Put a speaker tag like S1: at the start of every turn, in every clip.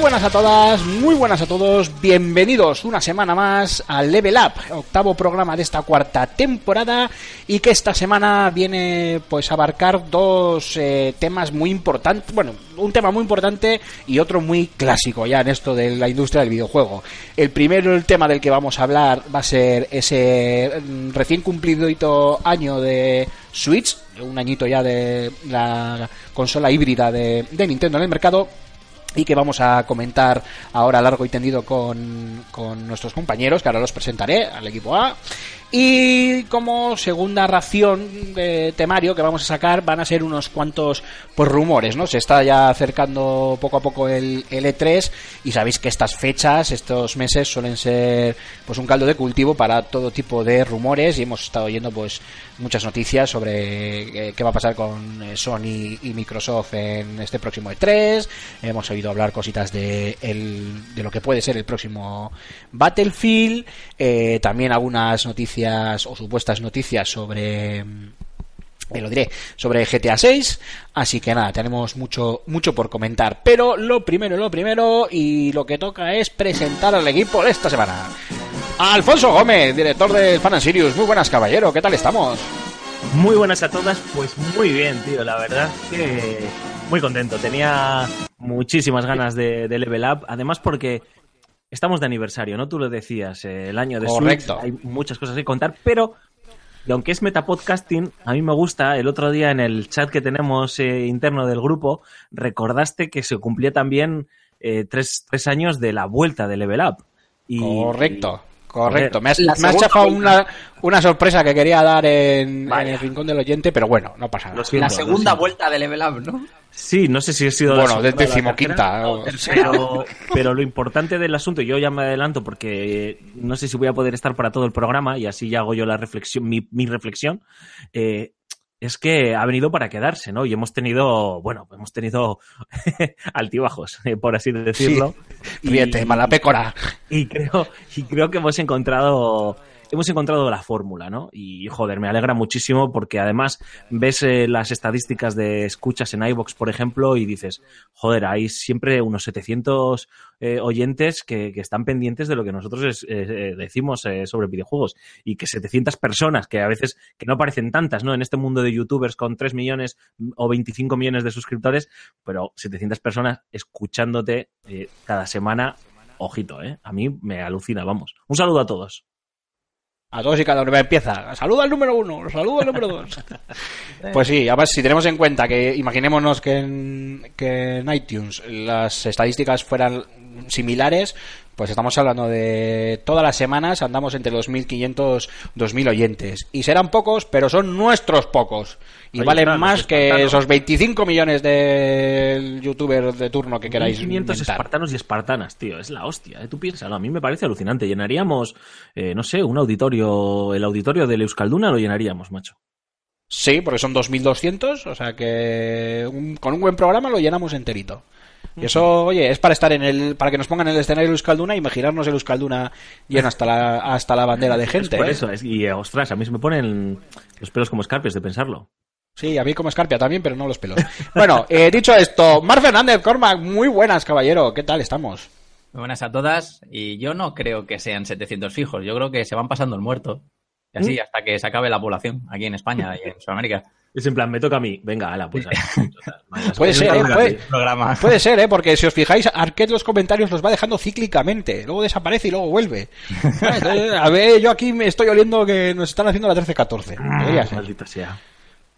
S1: Buenas a todas, muy buenas a todos, bienvenidos una semana más al Level Up, octavo programa de esta cuarta temporada y que esta semana viene pues a abarcar dos eh, temas muy importantes, bueno, un tema muy importante y otro muy clásico ya en esto de la industria del videojuego. El primero, el tema del que vamos a hablar va a ser ese mm, recién cumplido año de Switch, un añito ya de la consola híbrida de Nintendo en el mercado y que vamos a comentar ahora largo y tendido con, con nuestros compañeros, que ahora los presentaré al equipo A. Y como segunda ración de temario que vamos a sacar van a ser unos cuantos pues, rumores, ¿no? Se está ya acercando poco a poco el, el E3 y sabéis que estas fechas, estos meses suelen ser pues un caldo de cultivo para todo tipo de rumores y hemos estado oyendo pues muchas noticias sobre eh, qué va a pasar con eh, Sony y Microsoft en este próximo E3. Hemos oído hablar cositas de, el, de lo que puede ser el próximo Battlefield. eh, también algunas noticias o supuestas noticias sobre mm, eh, lo diré sobre GTA 6 así que nada tenemos mucho mucho por comentar. Pero lo primero lo primero y lo que toca es presentar al equipo de esta semana. Alfonso Gómez director del Fan Sirius muy buenas caballero. Qué tal estamos
S2: Muy buenas a todas, pues muy bien, tío, la verdad que muy contento. Tenía muchísimas ganas de, de Level Up, además porque estamos de aniversario, ¿no? Tú lo decías, eh, el año de
S1: Correcto.
S2: Switch, hay muchas cosas que contar, pero y aunque es metapodcasting, a mí me gusta, el otro día en el chat que tenemos eh, interno del grupo, recordaste que se cumplía también eh, tres, tres años de la vuelta de Level Up. Y,
S1: correcto correcto. Me has, me has chafado una, una sorpresa que quería dar en, el rincón del oyente pero bueno no pasa nada.
S2: Lo siento,
S3: La segunda vuelta de Level Up, ¿no?
S2: Sí, no sé si he sido la
S1: bueno de
S2: segunda o la
S1: decimoquinta o-
S2: Pero, pero lo importante del asunto, yo ya me adelanto porque no sé si voy a poder estar para todo el programa y así ya hago yo la reflexión, mi, mi reflexión, eh, es que ha venido para quedarse, ¿no? Y hemos tenido, bueno, hemos tenido altibajos, eh, por así decirlo.
S1: Ríete,
S2: Y-
S1: malapécora.
S2: y creo, y creo que hemos encontrado hemos encontrado la fórmula, ¿no? Y joder, me alegra muchísimo porque además ves eh, las estadísticas de escuchas en iBox, por ejemplo, y dices, joder, hay siempre unos 700 eh, oyentes que, están pendientes de lo que nosotros eh, decimos sobre videojuegos y que 700 personas, que a veces que no parecen tantas, ¿no? En este mundo de youtubers con 3 millones o 25 millones de suscriptores, pero 700 personas escuchándote cada semana ojito, ¿eh? A mí me alucina, vamos. Un saludo a todos.
S1: A todos y cada uno empieza. Saluda al número uno, saluda al número dos. pues sí, además si tenemos en cuenta que imaginémonos que en, que en iTunes las estadísticas fueran similares, pues estamos hablando de todas las semanas andamos entre los 1.500, 2.000 oyentes. Y serán pocos, pero son nuestros pocos. Y
S2: Oye,
S1: valen
S2: claro,
S1: más que
S2: espartanos.
S1: esos 25 millones de youtubers de turno que queráis
S2: 500
S1: inventar.
S2: espartanos y espartanas, tío. Es la hostia, ¿eh? Tú piénsalo. A mí me parece alucinante. Llenaríamos, eh, no sé, un auditorio, el auditorio del Euskalduna lo llenaríamos, macho.
S1: Sí, porque son 2.200, o sea que un- con un buen programa lo llenamos enterito. Y eso, oye, es para estar en el, para que nos pongan en el escenario de Euskalduna y imaginarnos el Euskalduna lleno hasta la, hasta la bandera de gente.
S2: Es por
S1: ¿eh?
S2: eso. es- y, eh, ostras, a mí se me ponen los pelos como escarpias de pensarlo.
S1: Sí, a mí como escarpia también, pero no los pelos. Bueno, eh, dicho esto, Mar Fernández, Cormac, muy buenas, caballero. ¿Qué tal estamos?
S3: Muy buenas a todas. Y yo no creo que sean 700 fijos. Yo creo que se van pasando el muerto. Y así hasta que se acabe la población aquí en España y en Sudamérica.
S2: Es en plan, me toca a mí. Venga, ala, pues. vaya,
S1: Puede ser, ¿eh? Puede,
S3: Programa.
S1: puede ser, ¿eh? Porque si os fijáis, Arquette los comentarios los va dejando cíclicamente. Luego desaparece y luego vuelve. Entonces, a ver, yo aquí me estoy oliendo que nos están haciendo la 13-14. Podría ser.
S2: Maldita sea.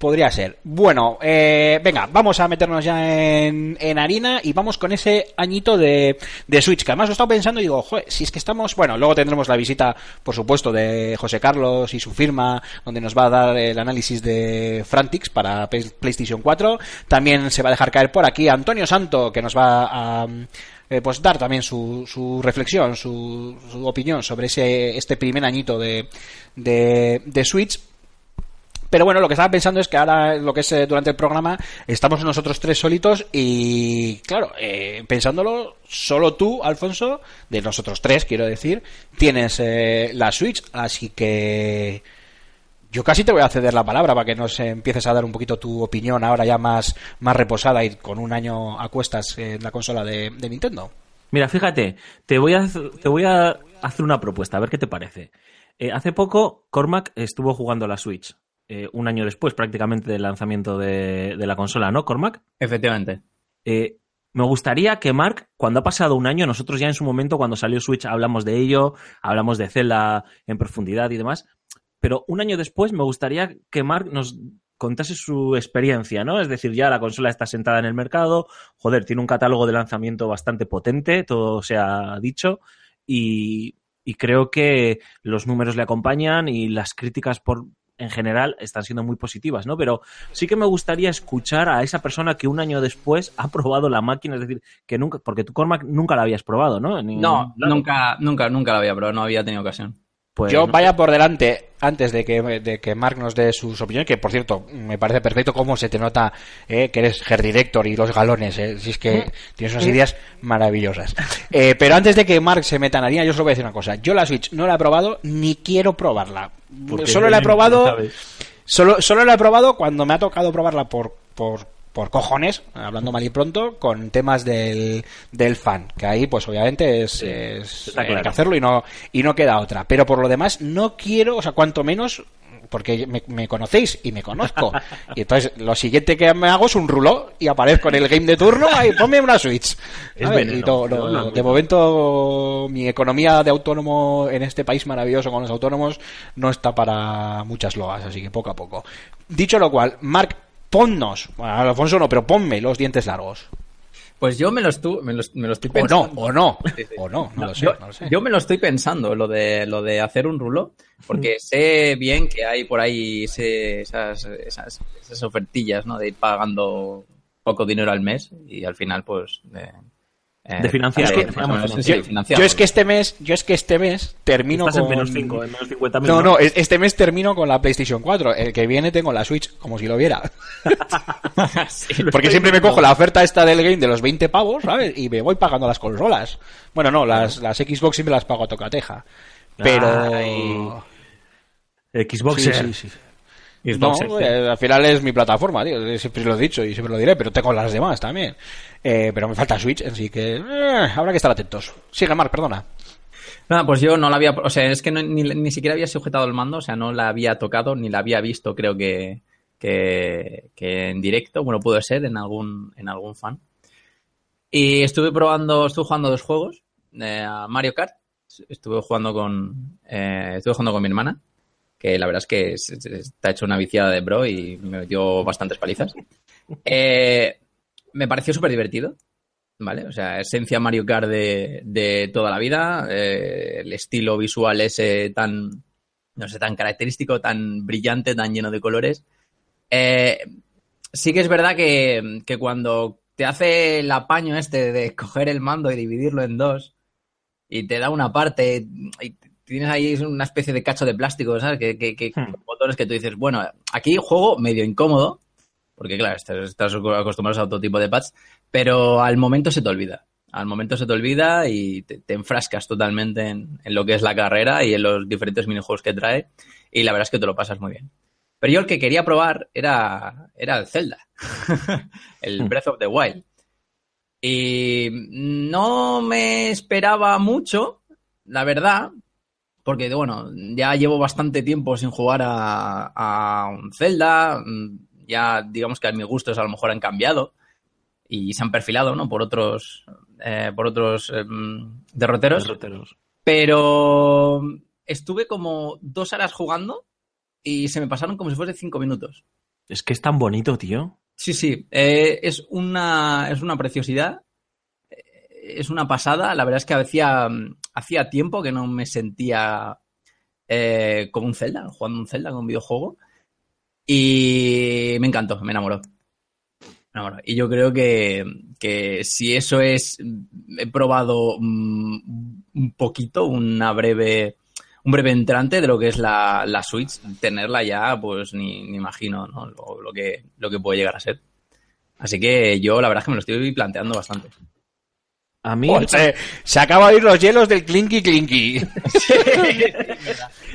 S1: Podría ser. Bueno, eh, venga, vamos a meternos ya en, en harina y vamos con ese añito de, de Switch, que además lo he estado pensando y digo, joder, si es que estamos, bueno, luego tendremos la visita, por supuesto, de José Carlos y su firma, donde nos va a dar el análisis de Frantix para Play- PlayStation 4. También se va a dejar caer por aquí Antonio Santo, que nos va a... eh, pues dar también su, su reflexión, su, su opinión sobre ese, este primer añito de, de Switch. Pero bueno, lo que estaba pensando es que ahora, lo que es eh, durante el programa, estamos nosotros tres solitos y, claro, eh, pensándolo, solo tú, Alfonso, de nosotros tres, quiero decir, tienes eh, la Switch, así que yo casi te voy a ceder la palabra para que nos empieces a dar un poquito tu opinión ahora ya más, más reposada y con un año a cuestas en la consola de, Nintendo.
S2: Mira, fíjate, te voy a, te voy a hacer una propuesta, a ver qué te parece. Hace poco, Cormac estuvo jugando a la Switch, eh, un año después prácticamente del lanzamiento de, de la consola, ¿no, Cormac?
S3: Efectivamente.
S2: Eh, me gustaría que Mark, cuando ha pasado un año, nosotros ya en su momento, cuando salió Switch, hablamos de ello, hablamos de Zelda en profundidad y demás, pero un año después me gustaría que Mark nos contase su experiencia, ¿no? Es decir, ya la consola está sentada en el mercado, joder, tiene un catálogo de lanzamiento bastante potente, todo se ha dicho, y, y creo que los números le acompañan y las críticas por en general están siendo muy positivas, ¿no? Pero sí que me gustaría escuchar a esa persona que un año después ha probado la máquina, es decir, que nunca, porque tú Cormac nunca la habías probado, ¿no? En
S3: No,
S2: lado.
S3: nunca, nunca, nunca la había probado, no había tenido ocasión.
S2: Pues,
S1: Yo vaya por delante, antes de que, de que Mark nos dé sus opiniones, que por cierto, me parece perfecto cómo se te nota eh, que eres Hair Director y los galones, eh, si es que tienes unas ideas maravillosas. Eh, pero antes de que Mark se meta en harina, yo solo voy a decir una cosa. Yo la Switch no la he probado ni quiero probarla.
S2: porque
S1: Solo la he probado... Solo, solo la he probado cuando me ha tocado probarla por, por, por cojones, hablando mal y pronto, con temas del, del fan. Que ahí, pues obviamente es, es-
S2: está
S1: hay que hacerlo y no, y no queda otra. Pero por lo demás, no quiero, o sea, cuanto menos, porque me, me conocéis y me conozco. Y entonces, lo siguiente que me hago es un rulo y aparezco en el game de turno y ponme una Switch.
S2: Es veneno,
S1: Y
S2: pero
S1: no-
S2: no,
S1: de momento, mi economía de autónomo en este país maravilloso con los autónomos no está para muchas loas, así que poco a poco. Dicho lo cual, Mark, ponnos, bueno, Alfonso no, pero ponme los dientes largos.
S3: Pues yo me lo, estu- me lo, me lo estoy
S1: O
S3: pensando.
S1: no, o no,
S3: Sí, sí.
S1: o no, no lo sé,
S3: yo,
S1: no lo sé.
S3: yo me lo estoy pensando, lo de, lo de hacer un rulo, porque sé bien que hay por ahí ese- esas, esas, esas ofertillas, ¿no? De ir pagando poco dinero al mes y al final, pues... De, eh,
S2: De financiar,
S3: de-
S2: ¿no?
S3: más o
S2: Digamos,
S3: menos,
S2: financiar.
S3: sí, financiar.
S1: Yo es que este mes, yo es que este mes termino
S2: Estás
S1: con
S2: en menos 5, en menos 50
S1: No, no, es- este mes termino con la PlayStation 4. El que viene tengo la Switch, como si lo viera.
S3: Sí,
S1: Porque siempre me cojo la oferta esta del game de los 20 pavos, ¿sabes? Y me voy pagando las consolas. Bueno, no, las, las Xbox siempre las pago a tocateja. Pero...
S2: Ay.
S1: Sí,
S2: Xboxer.
S1: sí, sí.
S3: Xbox,
S1: no, eh, al final es mi plataforma, tío. Siempre lo he dicho y siempre lo diré, pero tengo las demás también. Eh, pero me falta Switch, así que eh, habrá que estar atentos. Sigue, Mark, perdona.
S3: Nada, pues yo no la había, o sea, es que no- ni, ni siquiera había sujetado el mando, o sea, no la había tocado ni la había visto, creo que, que, que en directo, bueno, pudo ser en algún, en algún fan. Y estuve probando, estuve jugando dos juegos, eh, a Mario Kart, estuve jugando con, eh, estuve jugando con mi hermana, que la verdad es que está hecho una viciada de bro y me metió bastantes palizas. Eh, me pareció súper divertido. ¿Vale? O sea, esencia Mario Kart de, de toda la vida, eh, el estilo visual ese tan, no sé, tan característico, tan brillante, tan lleno de colores. Eh, sí que es verdad que, que cuando te hace el apaño este de coger el mando y dividirlo en dos y te da una parte tienes ahí una especie de cacho de plástico, ¿sabes? Que, que, que
S2: Hmm.
S3: botones que tú dices, bueno, aquí juego medio incómodo, porque claro, estás, estás acostumbrado a otro tipo de pads, pero al momento se te olvida. Al momento se te olvida y te, te enfrascas totalmente en, en lo que es la carrera y en los diferentes minijuegos que trae. Y la verdad es que te lo pasas muy bien. Pero yo el que quería probar era, era el Zelda, el
S2: Hmm.
S3: Breath of the Wild. Y no me esperaba mucho, la verdad, porque bueno, ya llevo bastante tiempo sin jugar a, a un Zelda, mm, ya digamos que a mis gustos a lo mejor han cambiado y se han perfilado, ¿no? Por otros, eh, por otros em, derroteros.
S2: Derroteros.
S3: Pero estuve como dos horas jugando y se me pasaron como si fuese cinco minutos.
S2: Es que es tan bonito, tío.
S3: Sí, sí, eh, es, una, es una preciosidad, eh, es una pasada. La verdad es que hacía, hacía tiempo que no me sentía eh, como un Zelda, jugando un Zelda con un videojuego. Y me encantó, me enamoró. Me enamoró. Y yo creo que, que si eso es, he probado mm, un poquito, una breve, un breve entrante de lo que es la, la Switch, tenerla ya, pues ni, imagino ¿no? lo, lo que, lo que puede llegar a ser. Así que yo la verdad es que me lo estoy planteando bastante.
S2: A mí.
S1: Se, se acaba de ir los hielos del clinky clinky.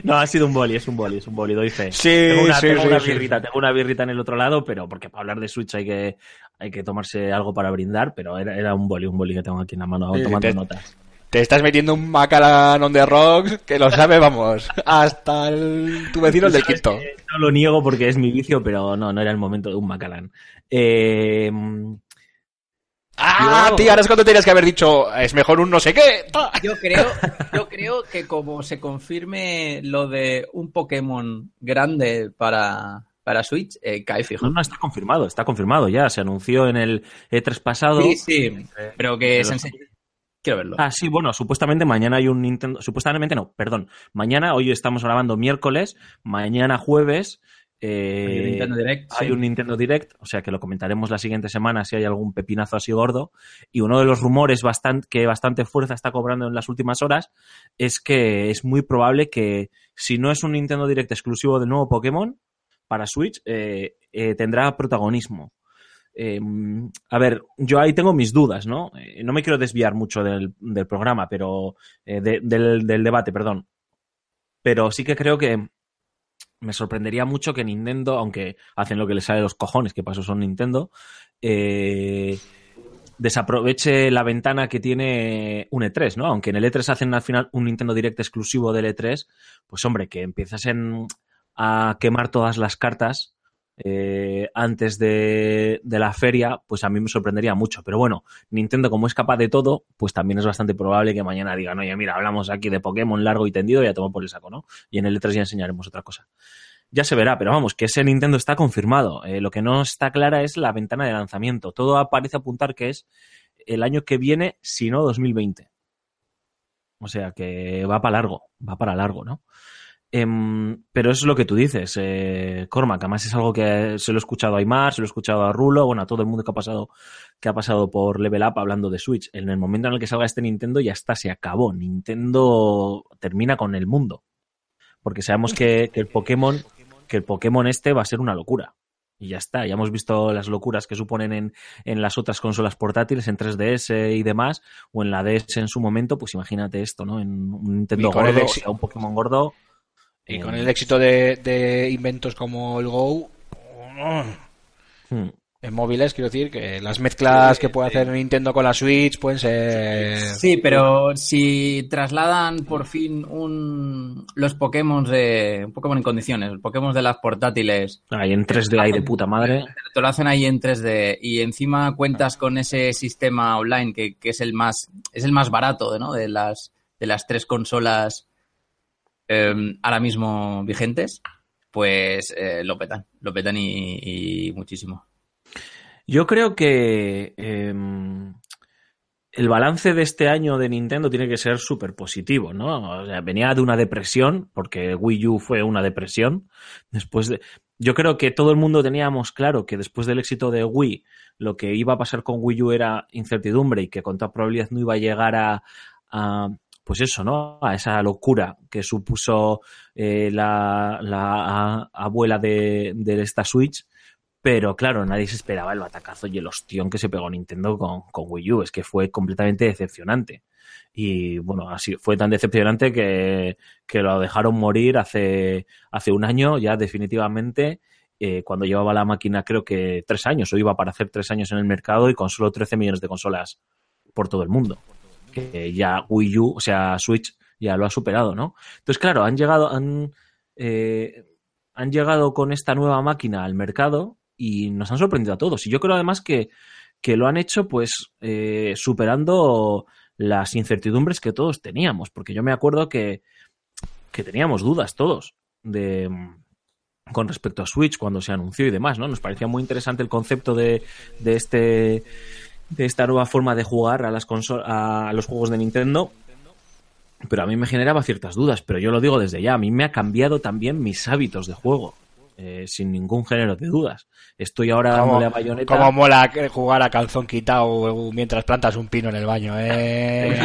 S2: No, ha sido un boli, es un boli, es un boli, doy fe.
S1: Sí,
S2: tengo una,
S1: sí,
S2: tengo
S1: sí,
S2: una
S1: sí.
S2: birrita, tengo una birrita en el otro lado, pero porque para hablar de Switch hay que, hay que tomarse algo para brindar, pero era, era un boli, un boli que tengo aquí en la mano,
S1: Sí,
S2: tomando
S1: te-
S2: notas.
S1: Te estás metiendo un Macallan on the rocks que lo sabe, vamos, hasta el, tu vecino el del quinto.
S2: No lo niego porque es mi vicio, pero no, no era el momento de un Macallan. Eh,
S1: Ah,
S2: Yo-
S1: tío, ahora es cuando tenías que haber dicho, es mejor un no sé qué.
S3: Yo creo, yo creo que como se confirme lo de un Pokémon grande para, para Switch, eh, cae fijo.
S2: no, no, está confirmado, está confirmado ya. Se anunció en el E3 pasado.
S3: Sí, sí, pero que se
S2: Pero-
S3: enseñe. Quiero verlo.
S2: Ah, sí, bueno, supuestamente mañana hay un Nintendo. Supuestamente no, perdón. Mañana, hoy estamos grabando miércoles, mañana jueves. Eh,
S3: Hay un Nintendo Direct,
S2: hay
S3: sí.
S2: un Nintendo Direct, o sea que lo comentaremos la siguiente semana si hay algún pepinazo así gordo. Y uno de los rumores bastante, que bastante fuerza está cobrando en las últimas horas es que es muy probable que si no es un Nintendo Direct exclusivo del nuevo Pokémon para Switch, eh, eh, tendrá protagonismo. Eh, a ver, yo ahí tengo mis dudas, ¿no? Eh, no me quiero desviar mucho del, del programa, pero eh, de- del, del debate, perdón. Pero sí que creo que me sorprendería mucho que Nintendo, aunque hacen lo que les sale de los cojones, que paso son Nintendo, eh, desaproveche la ventana que tiene un E3, ¿no? Aunque en el E3 hacen al final un Nintendo Direct exclusivo del E3, pues hombre, que empiecen a quemar todas las cartas eh, antes de, la feria, pues a mí me sorprendería mucho. Pero bueno, Nintendo como es capaz de todo, pues también es bastante probable que mañana digan, oye, mira, hablamos aquí de Pokémon largo y tendido y a tomar por el saco, ¿no? Y en el E3 ya enseñaremos otra cosa. Ya se verá, pero vamos, que ese Nintendo está confirmado. Eh, lo que no está clara es la ventana de lanzamiento. Todo parece apuntar que es el año que viene, si no 2020. O sea que va para largo, va para largo, ¿no? Em, pero eso es lo que tú dices, eh, Cormac. Además es algo que se lo he escuchado a Aymar, se lo he escuchado a Rulo, bueno, a todo el mundo que ha pasado, que ha pasado por Level Up hablando de Switch. En el momento en el que salga este Nintendo ya está, se acabó. Nintendo termina con el mundo. Porque sabemos que, que el Pokémon, que el Pokémon este va a ser una locura. Y ya está, ya hemos visto las locuras que suponen en, en las otras consolas portátiles, en 3DS y demás, o en la DS en su momento, pues imagínate esto, ¿no? En un Nintendo gordo, o sea, un Pokémon gordo.
S1: Y con el éxito de, de inventos como el Go,
S2: hmm.
S1: en móviles, quiero decir que las mezclas que puede hacer Nintendo con la Switch pueden ser...
S3: Sí, pero si trasladan por fin un, los Pokémon de un Pokémon en condiciones, los Pokémon de las portátiles,
S2: Ahí en 3D hay de puta madre.
S3: te lo hacen ahí en 3D y encima cuentas con ese sistema online que, que es el más es el más barato ¿no? de las de las tres consolas eh, ahora mismo vigentes, pues eh, lo petan, lo petan y, muchísimo.
S2: Yo creo que eh, el balance de este año de Nintendo tiene que ser súper positivo, ¿no? O sea, venía de una depresión, porque Wii U fue una depresión. Después de. Yo creo que todo el mundo teníamos claro que después del éxito de Wii, lo que iba a pasar con Wii U era incertidumbre y que con toda probabilidad no iba a llegar a pues eso, ¿no? A esa locura que supuso eh, la, la abuela de, esta Switch. Pero claro, nadie se esperaba el batacazo y el ostión que se pegó Nintendo con, con Wii U. Es que fue completamente decepcionante. Y bueno, así fue tan decepcionante que, que lo dejaron morir hace, hace un año, ya definitivamente, eh, cuando llevaba la máquina, creo que tres años, o iba para hacer tres años en el mercado y con solo 13 millones de consolas por todo el mundo. Que ya Wii U, o sea, Switch, ya lo ha superado, ¿no? Entonces, claro, han llegado, han, eh, han llegado con esta nueva máquina al mercado y nos han sorprendido a todos. Y yo creo además que, que lo han hecho pues eh, superando las incertidumbres que todos teníamos, porque yo me acuerdo que, que teníamos dudas todos de con respecto a Switch cuando se anunció y demás, ¿no? Nos parecía muy interesante el concepto de, de este de esta nueva forma de jugar a las consol- a los juegos de Nintendo. Pero a mí me generaba ciertas dudas, pero yo lo digo desde ya, a mí me ha cambiado también mis hábitos de juego, eh, sin ningún género de dudas. Estoy ahora dándole a bayoneta.
S1: como mola jugar a calzón quitado mientras plantas un pino en el baño, eh.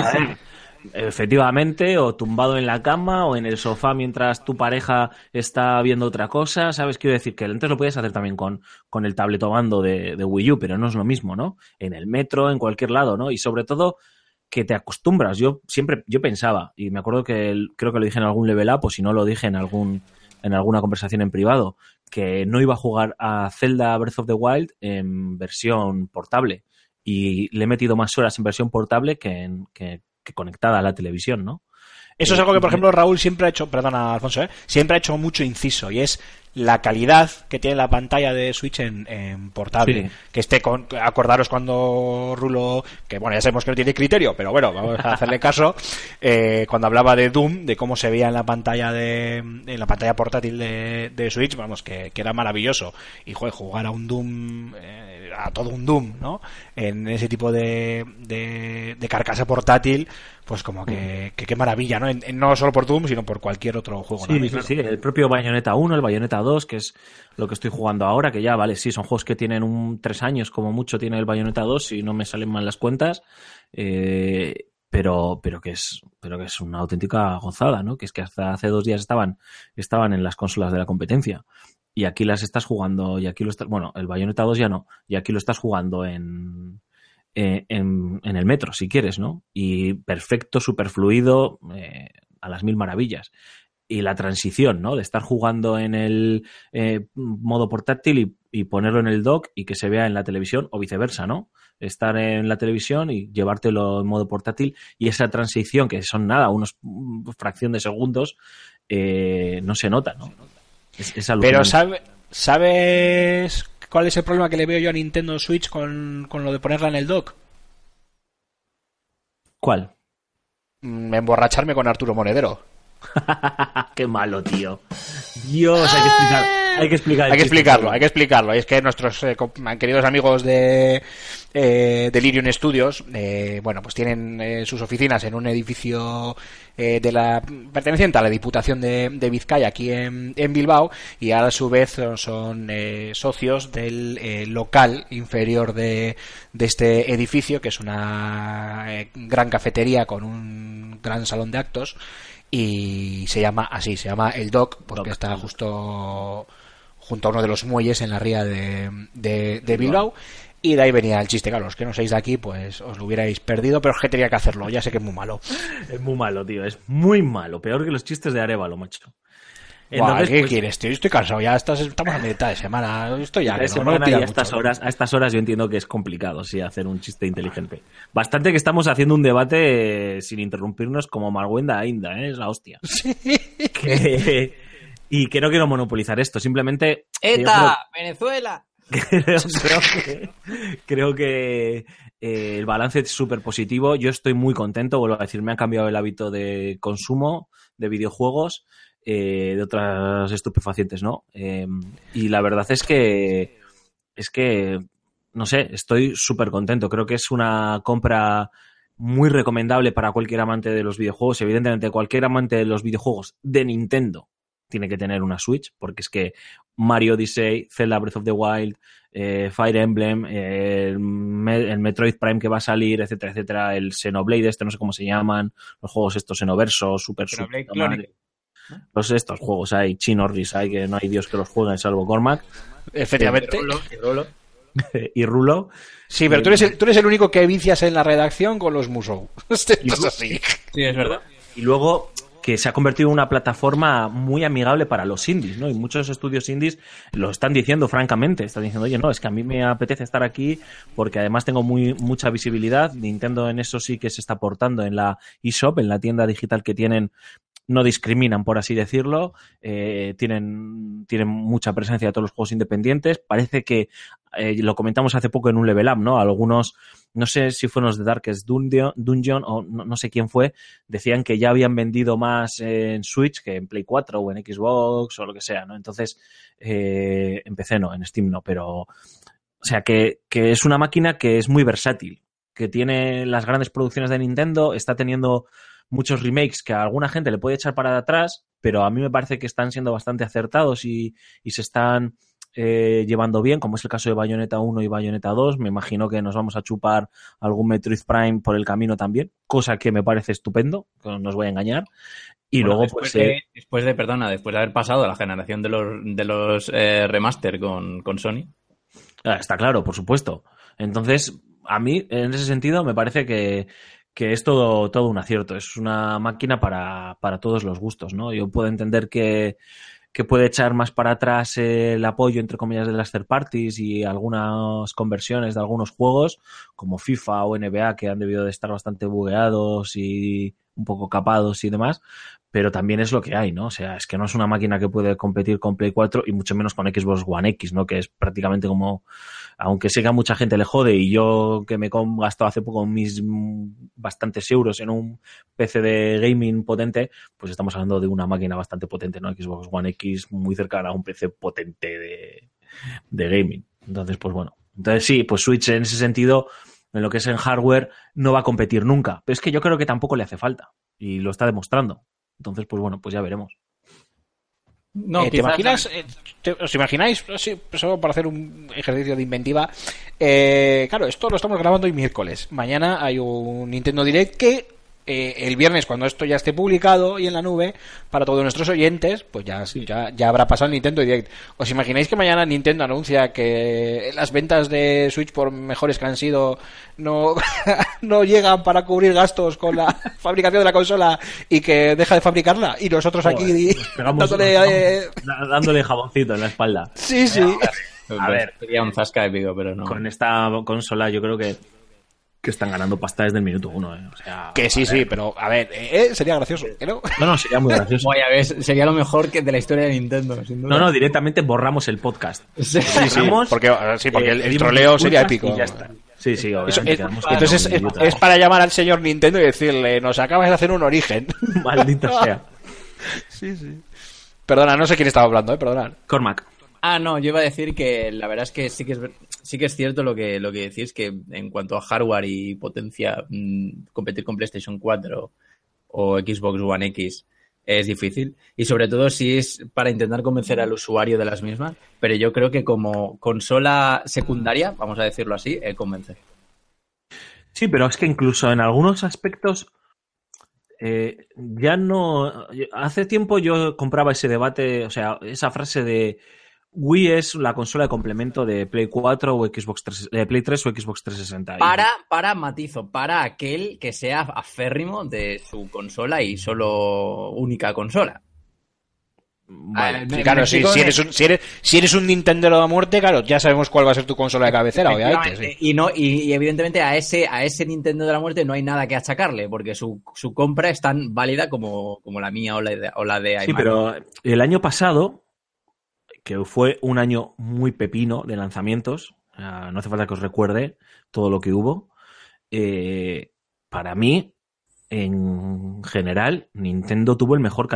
S2: Efectivamente, o tumbado en la cama o en el sofá mientras tu pareja está viendo otra cosa, ¿sabes? Quiero decir que antes lo podías hacer también con, con el tabletomando de, de Wii U, pero no es lo mismo, ¿no? En el metro, en cualquier lado, ¿no? Y sobre todo que te acostumbras. Yo siempre, yo pensaba, y me acuerdo que creo que lo dije en algún level up, o si no lo dije en algún, en alguna conversación en privado, que no iba a jugar a Zelda Breath of the Wild en versión portable. Y le he metido más horas en versión portable que, en, que, que conectada a la televisión, ¿no?
S1: Eso es algo que, por ejemplo, Raúl siempre ha hecho, perdona, Alfonso, ¿eh? siempre ha hecho mucho inciso y es la calidad que tiene la pantalla de Switch en, en portable.
S2: Sí.
S1: Que esté con, acordaros cuando Rulo, que bueno, ya sabemos que no tiene criterio, pero bueno, vamos a hacerle caso, eh, cuando hablaba de Doom, de cómo se veía en la pantalla de, en la pantalla portátil de, de Switch, vamos, que, que era maravilloso. Y joder, jugar a un Doom, eh, a todo un Doom, ¿no? En ese tipo de, de, de carcasa portátil, pues como que, que qué maravilla, ¿no? En- en- no solo por Doom, sino por cualquier otro juego. ¿no?
S2: Sí, sí, sí, el propio Bayonetta 1, el Bayonetta 2, que es lo que estoy jugando ahora, que ya, vale, sí, son juegos que tienen un tres años, como mucho tiene el Bayonetta 2, si no me salen mal las cuentas, eh, pero, pero que es, pero que es una auténtica gozada, ¿no? Que es que hasta hace dos días estaban, estaban en las consolas de la competencia. Y aquí las estás jugando, y aquí lo estás, bueno, el Bayonetta 2 ya no, y aquí lo estás jugando en, eh, en, en el metro, si quieres, ¿no? Y perfecto, super fluido, eh, a las mil maravillas. Y la transición, ¿no? De estar jugando en el eh, modo portátil y, y ponerlo en el dock y que se vea en la televisión o viceversa, ¿no? Estar en la televisión y llevártelo en modo portátil y esa transición, que son nada, unos mm, fracción de segundos, no se nota, ¿no? Es, es
S1: Pero sabe- ¿sabes cuál es el problema que le veo yo a Nintendo Switch con, con lo de ponerla en el dock?
S2: ¿Cuál?
S1: Mm, Emborracharme con Arturo Monedero.
S2: Qué malo, tío. Dios, hay que explicar. Hay que explicar. el
S1: Hay que
S2: chiste,
S1: explicarlo, hay que explicarlo. Y es que nuestros eh, queridos amigos de eh, Delirium Studios, eh, bueno, pues tienen eh, sus oficinas en un edificio eh, de la perteneciente a la Diputación de, de Vizcaya aquí en, en Bilbao y a su vez son, son, eh, socios del eh, local inferior de, de este edificio, que es una eh, gran cafetería con un gran salón de actos y se llama así, se llama el Doc porque
S2: Doc.
S1: está justo junto a uno de los muelles en la ría de, de- de Bilbao. Y de ahí venía el chiste, claro, los que no seáis de aquí, pues os lo hubierais perdido, pero es que tenía que hacerlo, ya sé que es muy malo.
S2: Es muy malo, tío. Es muy malo. Peor que los chistes de Arevalo, macho. Entonces,
S1: ¿Qué
S2: pues,
S1: quieres, tío? Yo estoy cansado, ya estás, estamos a mitad de semana, estoy ya.
S2: de
S1: no,
S2: semana y a
S1: mucho.
S2: estas horas, a estas horas yo entiendo que es complicado, sí, hacer un chiste inteligente. Bastante que estamos haciendo un debate eh, sin interrumpirnos como Marguenda Ainda, ¿eh? es la hostia. Que- y que no quiero monopolizar esto, simplemente
S3: ¡ETA! ¡Venezuela!
S2: creo, creo que, creo que, eh, el balance es súper positivo. Yo estoy muy contento, vuelvo a decir, me ha cambiado el hábito de consumo de videojuegos, eh, de otras estupefacientes, ¿no? Eh, y la verdad es que, es que, no sé, estoy súper contento. Creo que es una compra muy recomendable para cualquier amante de los videojuegos. Evidentemente, cualquier amante de los videojuegos de Nintendo tiene que tener una Switch, porque es que Mario Odyssey, Zelda Breath of the Wild, eh, Fire Emblem, eh, el, Me- el Metroid Prime que va a salir, etcétera, etcétera, el Xenoblade, este no sé cómo se llaman, los juegos estos Xenoverso, Super
S3: Xenoblade
S2: Super. Los estos juegos hay, chinorris hay, que no hay Dios que los juegue, salvo Cormac
S1: Efectivamente.
S2: y Rulo.
S1: Sí, pero tú eres, el, tú eres el único que vicias en la redacción con los Musou. Esto es así.
S3: Sí, es verdad.
S2: Y luego, que se ha convertido en una plataforma muy amigable para los indies, ¿no? Y muchos estudios indies lo están diciendo francamente, están diciendo, oye, no, es que a mí me apetece estar aquí porque además tengo muy mucha visibilidad. Nintendo en eso sí que se está aportando en la eShop, en la tienda digital que tienen no discriminan, por así decirlo, eh, tienen, tienen mucha presencia de todos los juegos independientes. Parece que, eh, lo comentamos hace poco en un level up, ¿no? Algunos, no sé si fueron los de Darkest Dungeon, Dungeon o no, no sé quién fue, decían que ya habían vendido más en Switch que en Play 4 o en Xbox o lo que sea, ¿no? Entonces, eh, en PC no, en Steam no, pero, o sea, que, que es una máquina que es muy versátil, que tiene las grandes producciones de Nintendo, está teniendo muchos remakes que a alguna gente le puede echar para atrás, pero a mí me parece que están siendo bastante acertados y, y se están eh, llevando bien, como es el caso de Bayonetta 1 y Bayonetta 2. Me imagino que nos vamos a chupar algún Metroid Prime por el camino también, cosa que me parece estupendo, que no os voy a engañar. Y
S3: Bueno,
S2: luego,
S3: después,
S2: pues, eh,
S3: de, después de, perdona, después de haber pasado la generación de los, de los eh, remaster con, con Sony.
S2: Ah, Está claro, por supuesto. Entonces, a mí, en ese sentido, me parece que, que es todo, todo un acierto. Es una máquina para, para todos los gustos, ¿no? Yo puedo entender que, que puede echar más para atrás el apoyo, entre comillas, de las third parties y algunas conversiones de algunos juegos, como FIFA o NBA, que han debido de estar bastante bugueados y un poco capados y demás, pero también es lo que hay, ¿no? O sea, es que no es una máquina que puede competir con Play 4 y mucho menos con Xbox One X, ¿no? Que es prácticamente como, aunque sé que a mucha gente le jode y yo que me he gastado hace poco mis bastantes euros en un PC de gaming potente, pues estamos hablando de una máquina bastante potente, ¿no? Xbox One X muy cercana a un PC potente de, de gaming. Entonces, pues bueno. Entonces sí, pues Switch en ese sentido, en lo que es en hardware, no va a competir nunca. Pero es que yo creo que tampoco le hace falta. Y lo está demostrando. Entonces, pues bueno, pues ya veremos.
S3: No,
S1: Eh, ¿Te imaginas? eh, te- ¿Os imagináis? Sí, solo para hacer un ejercicio de inventiva. Eh, claro, esto lo estamos grabando hoy miércoles. Mañana hay un Nintendo Direct que eh, el viernes, cuando esto ya esté publicado y en la nube, para todos nuestros oyentes, pues ya, ya, ya habrá pasado el Nintendo Direct. ¿Os imagináis que mañana Nintendo anuncia que las ventas de Switch, por mejores que han sido, no, no llegan para cubrir gastos con la fabricación de la consola y que deja de fabricarla? Y nosotros aquí
S2: Joder, nos pegamos-
S1: dándole,
S2: nos
S1: eh,
S2: dándole jaboncito en la espalda.
S1: Sí, sí.
S2: A ver.
S3: Sería un zasca épico, pero no.
S2: Con esta consola yo creo que, que están ganando pasta desde el minuto uno. ¿eh? O sea,
S1: Que sí,
S2: a
S1: sí,
S2: ver.
S1: pero a ver, eh, eh, sería gracioso, ¿que no?
S2: No, no, sería muy gracioso.
S3: Vaya, ves, sería lo mejor que de la historia de Nintendo, sin duda.
S2: No, no, directamente borramos el podcast.
S3: Sí.
S1: Sí, porque, sí, porque
S2: eh,
S1: el, troleo sería épico.
S2: y ya está. Sí, sí,
S1: Eso es- entonces es, es para llamar al señor Nintendo y decirle, nos acabas de hacer un origen.
S2: Maldita sea.
S1: sí, sí. Perdona, no sé quién estaba hablando, eh, perdona.
S2: Cormac.
S3: Ah, no, yo iba a decir que la verdad es que sí que es, sí que es cierto lo que, lo que decís, que en cuanto a hardware y potencia, mm, competir con PlayStation 4 o Xbox One X es difícil. Y sobre todo si es para intentar convencer al usuario de las mismas. Pero yo creo que como consola secundaria, vamos a decirlo así, eh, convence.
S2: Sí, pero es que incluso en algunos aspectos eh, ya no. Hace tiempo yo compraba ese debate, o sea, esa frase de Wii es la consola de complemento de Play 4 o Xbox 3, eh, Play 3 o Xbox 360. Y-
S3: Para, para, matizo, para aquel que sea aférrimo de su consola y solo única consola.
S2: Vale.
S3: Ah,
S1: claro, sí, si,
S3: de-
S1: eres un, si, eres, si eres un Nintendo de muerte, claro, ya sabemos cuál va a ser tu consola de cabecera, obviamente. Sí.
S3: Y no, y, y evidentemente a ese, a ese Nintendo de la muerte no hay nada que achacarle, porque su, su compra es tan válida como, como la mía o la de, o la de
S2: Sí, pero el año pasado, que fue un año muy pepino de lanzamientos, ah, no hace falta que os recuerde todo lo que hubo, eh, para mí, en general, Nintendo tuvo el mejor...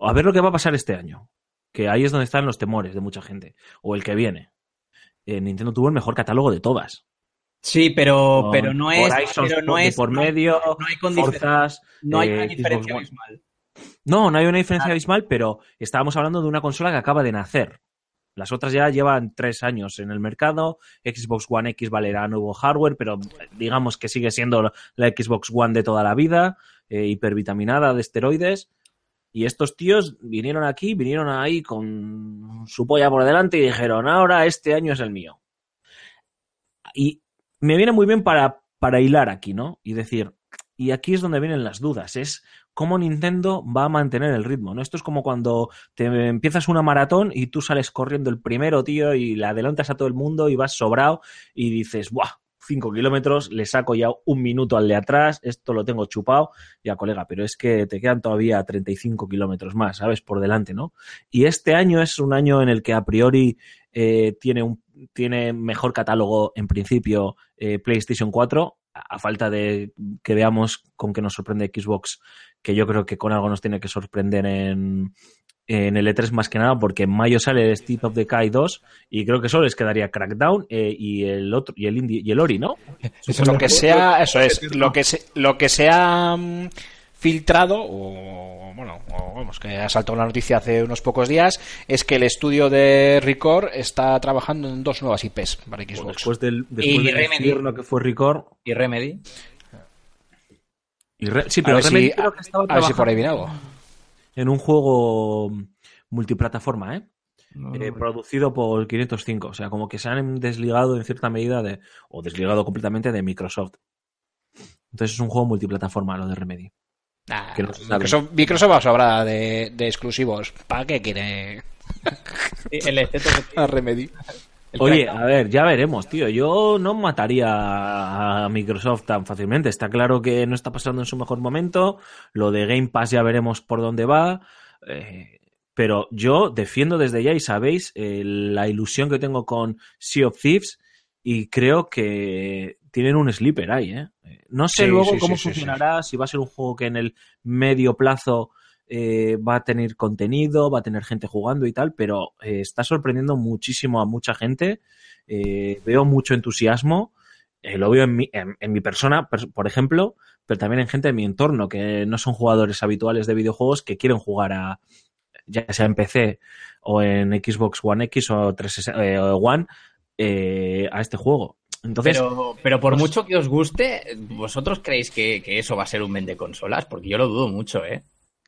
S2: A ver lo que va a pasar este año, que ahí es donde están los temores de mucha gente, o el que viene. Eh, Nintendo tuvo el mejor catálogo de todas.
S3: Sí, pero,
S2: Con
S3: pero no es, pero no es,
S2: por
S3: no-
S2: medio,
S3: no hay
S2: Forzas,
S3: no hay
S2: eh,
S3: una
S2: Xbox
S3: diferencia abismal.
S2: No, no hay una diferencia abismal, pero estábamos hablando de una consola que acaba de nacer. Las otras ya llevan tres años en el mercado. Xbox One X valerá nuevo hardware, pero digamos que sigue siendo la Xbox One de toda la vida, eh, hipervitaminada de esteroides. Y estos tíos vinieron aquí, vinieron ahí con su polla por delante y dijeron, ahora este año es el mío. Y me viene muy bien para, para hilar aquí, ¿no? Y decir, y aquí es donde vienen las dudas, es cómo Nintendo va a mantener el ritmo, ¿no? Esto es como cuando te empiezas una maratón y tú sales corriendo el primero, tío, y le adelantas a todo el mundo y vas sobrado y dices, ¡buah! 5 kilómetros, le saco ya un minuto al de atrás, esto lo tengo chupado, ya colega, pero es que te quedan todavía 35 kilómetros más, ¿sabes? Por delante, ¿no? Y este año es un año en el que a priori eh, tiene, un, tiene mejor catálogo en principio eh, PlayStation 4, a, a falta de que veamos con qué nos sorprende Xbox, que yo creo que con algo nos tiene que sorprender en, en el E3 más que nada, porque en mayo sale el Steep of the Kai 2 y creo que solo les quedaría Crackdown eh, y el otro y el Indie, y el Ori, ¿no?
S1: Eso lo que sea, eso es, lo que se, lo que sea mm, filtrado o bueno, o, vamos, que ha saltado la noticia hace unos pocos días es que el estudio de Record está trabajando en dos nuevas IPs para
S2: O
S1: Xbox.
S2: después del,
S3: Y
S2: después del
S3: Remedy.
S2: infierno que fue Record.
S3: Y Remedy.
S2: Y Re- sí,
S1: a
S2: pero
S1: ver,
S2: Remedy
S1: si,
S2: creo que estaba
S1: a ver si por ahí viene algo.
S2: en un juego multiplataforma, ¿eh? Eh, producido por 505. O sea, como que se han desligado en cierta medida de. o desligado completamente de Microsoft. Entonces es un juego multiplataforma lo de Remedy.
S1: Nah,
S2: que.
S1: Microsoft, Microsoft va a sobrar de, de exclusivos. ¿Para qué quiere
S3: Sí, el exceso que
S1: a Remedy?
S2: Oye,
S3: Crackdown.
S2: a ver, ya veremos, tío. Yo no mataría a Microsoft tan fácilmente. Está claro que no está pasando en su mejor momento. Lo de Game Pass ya veremos por dónde va. Eh, pero yo defiendo desde ya, y sabéis, eh, la ilusión que tengo con Sea of Thieves. Y creo que tienen un sleeper ahí, ¿eh? Eh, No sé
S1: Sí,
S2: luego
S1: sí,
S2: cómo
S1: sí,
S2: funcionará, si va a ser un juego que en el medio plazo eh, va a tener contenido, va a tener gente jugando y tal, pero eh, está sorprendiendo muchísimo a mucha gente. Eh, veo mucho entusiasmo. lo veo en mi, en, en mi persona, per- por ejemplo, pero también en gente de mi entorno, que no son jugadores habituales de videojuegos que quieren jugar a, ya sea en PC o en Xbox One X o 360, o One, a este juego. Entonces,
S3: Pero, pero por
S2: pues-
S3: mucho que os guste, ¿vosotros creéis que, que eso va a ser un vende consolas? Porque yo lo dudo mucho, ¿eh?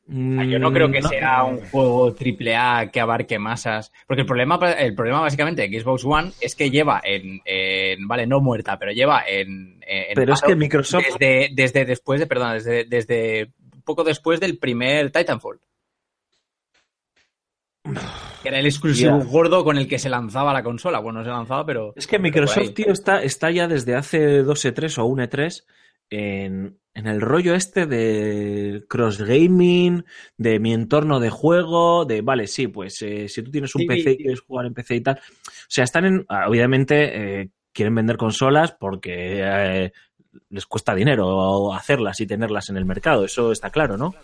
S3: O sea, yo no creo que
S2: mm,
S3: sea un juego triple A que abarque masas. Porque el problema, el problema básicamente de Xbox One es que lleva en, en- vale, no muerta, pero lleva en, en
S2: Pero es que Microsoft-
S3: desde, desde después de, perdona, desde, desde poco después del primer Titanfall. Que era el exclusivo gordo con el que se lanzaba la consola. Bueno, no se lanzaba, pero.
S2: Es que Microsoft, tío, está, está ya desde hace dos E3 o un E3 en, en el rollo este de cross gaming, de mi entorno de juego, de, vale, sí, pues eh, si tú tienes un
S3: Sí,
S2: PC y quieres jugar en PC y tal. O sea, están en, ah, obviamente, eh, quieren vender consolas porque eh, les cuesta dinero hacerlas y tenerlas en el mercado, eso está claro, ¿no?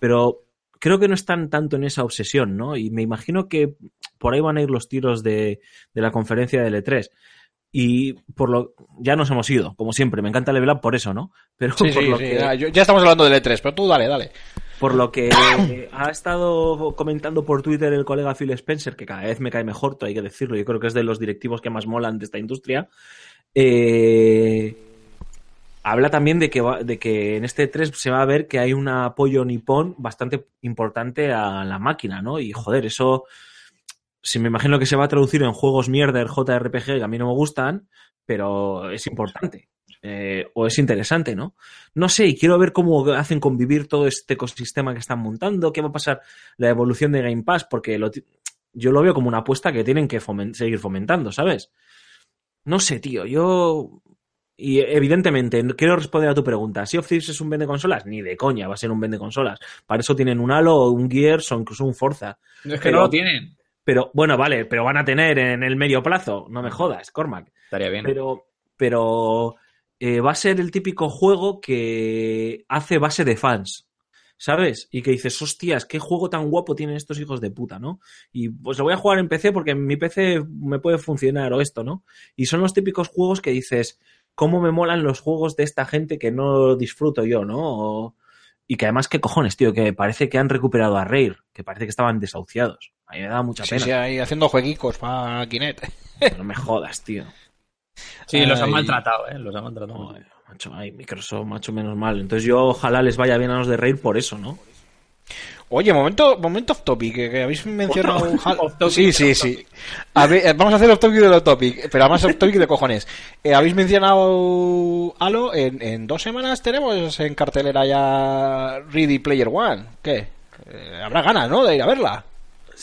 S2: Pero creo que no están tanto en esa obsesión, ¿no? Y me imagino que por ahí van a ir los tiros de, de la conferencia del E3. Y por lo ya nos hemos ido, como siempre. Me encanta Level Up por eso, ¿no? Pero
S1: Sí,
S2: por,
S1: sí,
S2: lo
S1: sí,
S2: que,
S1: ya, yo- ya estamos hablando del E3, pero tú dale, dale.
S2: por lo que ha estado comentando por Twitter el colega Phil Spencer, que cada vez me cae mejor, hay que decirlo. Yo creo que es de los directivos que más molan de esta industria. Eh, habla también de que, va- de que en este 3 se va a ver que hay un apoyo nipón bastante importante a la máquina, ¿no? Y joder, eso si me imagino que se va a traducir en juegos mierder JRPG que a mí no me gustan, pero es importante. eh, o es interesante, ¿no? No sé, y quiero ver cómo hacen convivir todo este ecosistema que están montando, qué va a pasar la evolución de Game Pass, porque lo yo lo veo como una apuesta que tienen que seguir fomentando, ¿sabes? No sé, tío, yo... Y evidentemente, quiero responder a tu pregunta. ¿Sea of Thieves es un vende consolas? Ni de coña va a ser un vende consolas. Para eso tienen un Halo, un Gears o incluso un Forza.
S3: No es que
S2: Pero-
S3: no lo tienen.
S2: Pero bueno, vale, pero van a tener en el medio plazo. No me jodas, Cormac.
S3: Estaría bien.
S2: Pero, pero eh, va a ser el típico juego que hace base de fans. ¿Sabes? Y que dices, hostias, qué juego tan guapo tienen estos hijos de puta, ¿no? Y pues lo voy a jugar en PC porque en mi PC me puede funcionar o esto, ¿no? Y son los típicos juegos que dices, ¿cómo me molan los juegos de esta gente que no disfruto yo, ¿no? O- y que además, ¿qué cojones, tío? Que parece que han recuperado a Rare, que parece que estaban desahuciados. A mí me da mucha
S1: Sí,
S2: pena.
S1: sí, ahí haciendo jueguicos para Kinect.
S2: No me jodas, tío.
S3: Sí, los han maltratado, ¿eh? Los han maltratado.
S2: Macho, ay, Microsoft, macho, menos mal. Entonces yo ojalá les vaya bien a los de Rail por eso, ¿no?
S1: Oye, momento, momento off topic, que, que habéis mencionado.
S3: Topic,
S1: sí, sí, sí. A ver, eh, vamos a hacer off topic del off topic, pero además off topic de cojones. Eh, habéis mencionado Halo, en, en dos semanas tenemos en cartelera ya Ready Player One. ¿Qué? Eh, habrá ganas, ¿no? De ir a verla.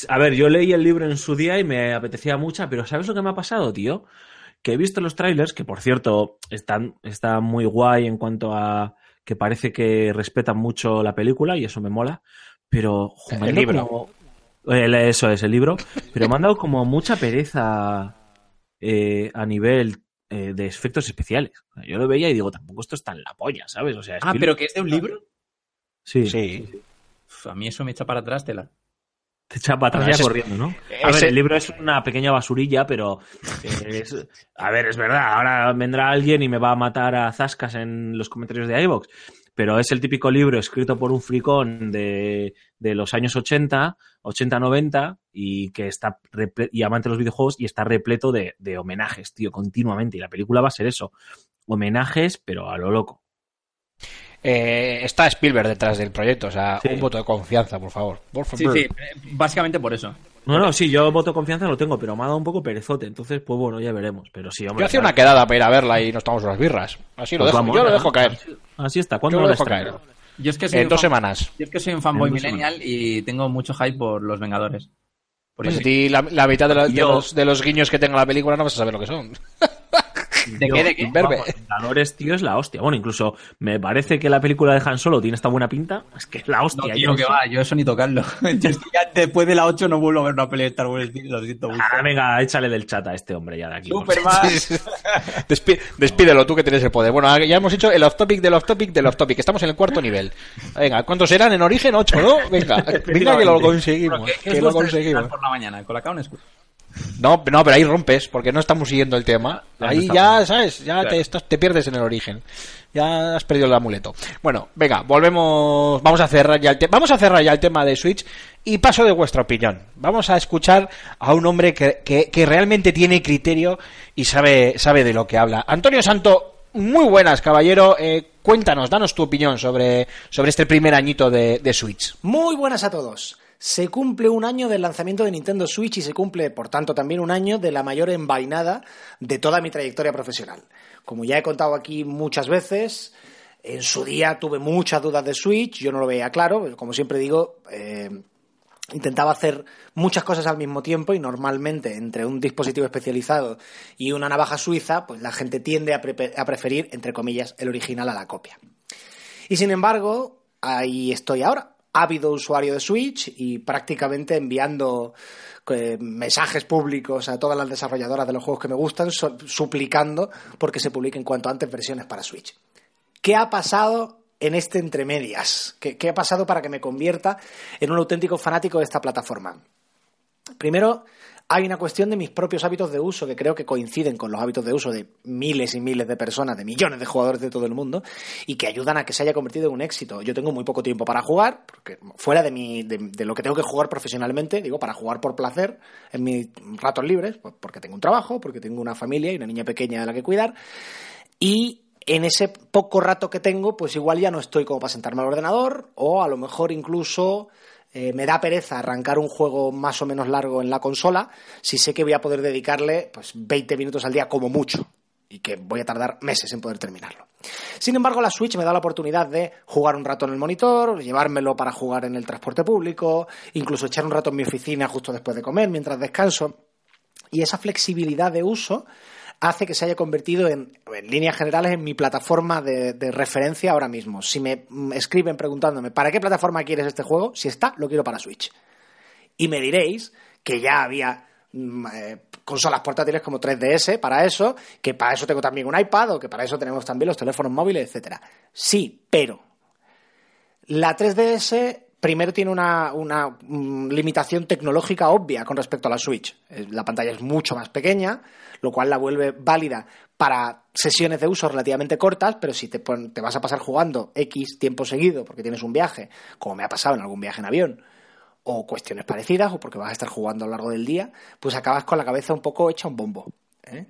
S2: A ver, yo leí el libro en su día y me apetecía mucho, pero ¿sabes lo que me ha pasado, tío? Que he visto los trailers, que por cierto están, están muy guay en cuanto a que parece que respetan mucho la película y eso me mola, pero
S1: El libro.
S2: como- eso es el libro, pero me han dado como mucha pereza eh, a nivel eh, de efectos especiales. Yo lo veía y digo, tampoco esto está en la polla, ¿sabes? O sea,
S3: Ah, pero que es de un libro.
S2: sí,
S1: Sí.
S3: Uf, a mí eso me echa para atrás, tela.
S2: Te echa para atrás ya corriendo, ¿no? A
S1: ese-
S2: ver, el libro es una pequeña basurilla, pero eh, es- a ver, es verdad, ahora vendrá alguien y me va a matar a zascas en los comentarios de iVoox, pero es el típico libro escrito por un fricón de, de los años 80, 80-90 y que está reple- y amante de los videojuegos y está repleto de, de homenajes, tío, continuamente. Y la película va a ser eso, homenajes, pero a lo loco.
S1: Eh, está Spielberg detrás del proyecto, o sea,
S2: Sí.
S1: un voto de confianza, por favor. Por
S3: Sí,
S1: favor.
S3: sí, eh, básicamente por eso.
S2: No, no, sí, yo voto confianza lo tengo, pero me ha dado un poco perezote, entonces, pues bueno, ya veremos. Pero sí, hombre.
S1: Yo hacía
S2: claro.
S1: una quedada para ir a verla y nos tomamos unas birras. Así lo
S2: Pues
S1: dejo,
S2: vamos,
S1: yo lo dejo caer.
S2: Así, está.
S1: Yo
S2: ¿Cuándo
S1: lo
S2: la
S1: dejo caer.
S3: Yo es que soy
S1: En
S3: un
S1: dos
S3: fan-
S1: semanas.
S3: Yo es que soy un fanboy millennial y tengo mucho hype por los Vengadores. Por
S1: Pues ti la, la mitad de, la- de
S2: Yo-
S1: los, de los guiños que tenga la película no vas a saber lo que son.
S3: ¿De qué, de qué?
S2: Vengadores, tío, es la hostia. Bueno, incluso me parece que la película de Han Solo tiene esta buena pinta. Es que es la
S3: No,
S2: hostia.
S3: tío,
S2: yo
S3: que
S2: no
S3: va, yo eso ni tocarlo. Yo ya después de la 8 no vuelvo a ver una pelea de Star Wars, tío, lo siento mucho.
S2: Ah, venga, échale del chat a este hombre ya de aquí.
S3: Superman.
S1: Despi- despídelo tú que tienes el poder. Bueno, ya hemos hecho el off topic del off topic del off topic. Estamos en el cuarto nivel. Venga, ¿cuántos eran en origen? Ocho, ¿no? Venga, venga que lo conseguimos.
S3: Pero, ¿qué- qué
S1: Que lo conseguimos.
S3: por la mañana? ¿Colacao o Nesquik?
S1: No, no, pero ahí rompes, porque no estamos siguiendo el tema.
S2: Ah,
S1: Ahí
S2: no
S1: ya. ¿sabes? Ya
S3: Claro.
S1: te, estás- te pierdes en el origen. Ya has perdido el amuleto. Bueno, venga, volvemos. Vamos a cerrar ya el tema. Vamos a cerrar ya el tema de Switch y paso de vuestra opinión. Vamos a escuchar a un hombre que, que- que realmente tiene criterio y sabe, sabe de lo que habla. Antonio Santo, muy buenas, caballero. Eh, cuéntanos, danos tu opinión sobre, sobre este primer añito de, de Switch.
S4: Muy buenas a todos. Se cumple un año del lanzamiento de Nintendo Switch y se cumple, por tanto, también un año de la mayor envainada de toda mi trayectoria profesional. Como ya he contado aquí muchas veces, en su día tuve muchas dudas de Switch, yo no lo veía claro, como siempre digo, eh, intentaba hacer muchas cosas al mismo tiempo y normalmente entre un dispositivo especializado y una navaja suiza, pues la gente tiende a, pre- a preferir, entre comillas, el original a la copia. Y sin embargo, ahí estoy ahora, ávido usuario de Switch y prácticamente enviando eh, mensajes públicos a todas las desarrolladoras de los juegos que me gustan, suplicando porque se publiquen cuanto antes versiones para Switch. ¿Qué ha pasado en este entremedias? ¿Qué, qué ha pasado para que me convierta en un auténtico fanático de esta plataforma? Primero, hay una cuestión de mis propios hábitos de uso que creo que coinciden con los hábitos de uso de miles y miles de personas, de millones de jugadores de todo el mundo, y que ayudan a que se haya convertido en un éxito. Yo tengo muy poco tiempo para jugar, porque fuera de, mi, de, de lo que tengo que jugar profesionalmente, digo, para jugar por placer en mis ratos libres, pues porque tengo un trabajo, porque tengo una familia y una niña pequeña a la que cuidar, y en ese poco rato que tengo, pues igual ya no estoy como para sentarme al ordenador, o a lo mejor incluso eh, me da pereza arrancar un juego más o menos largo en la consola si sé que voy a poder dedicarle pues 20 minutos al día como mucho y que voy a tardar meses en poder terminarlo. Sin embargo, la Switch me da la oportunidad de jugar un rato en el monitor, llevármelo para jugar en el transporte público, incluso echar un rato en mi oficina justo después de comer, mientras descanso. Y esa flexibilidad de uso hace que se haya convertido en, en líneas generales en mi plataforma de, referencia ahora mismo. Si me mm, escriben preguntándome ¿para qué plataforma quieres este juego? Si está, lo quiero para Switch. Y me diréis que ya había mm, eh, consolas portátiles como 3DS para eso, que para eso tengo también un iPad o que para eso tenemos también los teléfonos móviles, etcétera. Sí, pero la 3DS primero tiene una, una, mm, limitación tecnológica obvia con respecto a la Switch. Eh, La pantalla es mucho más pequeña, lo cual la vuelve válida para sesiones de uso relativamente cortas, pero si te, te vas a pasar jugando X tiempo seguido porque tienes un viaje, como me ha pasado en algún viaje en avión, o cuestiones parecidas, o porque vas a estar jugando a lo largo del día, pues acabas con la cabeza un poco hecha un bombo. ¿eh?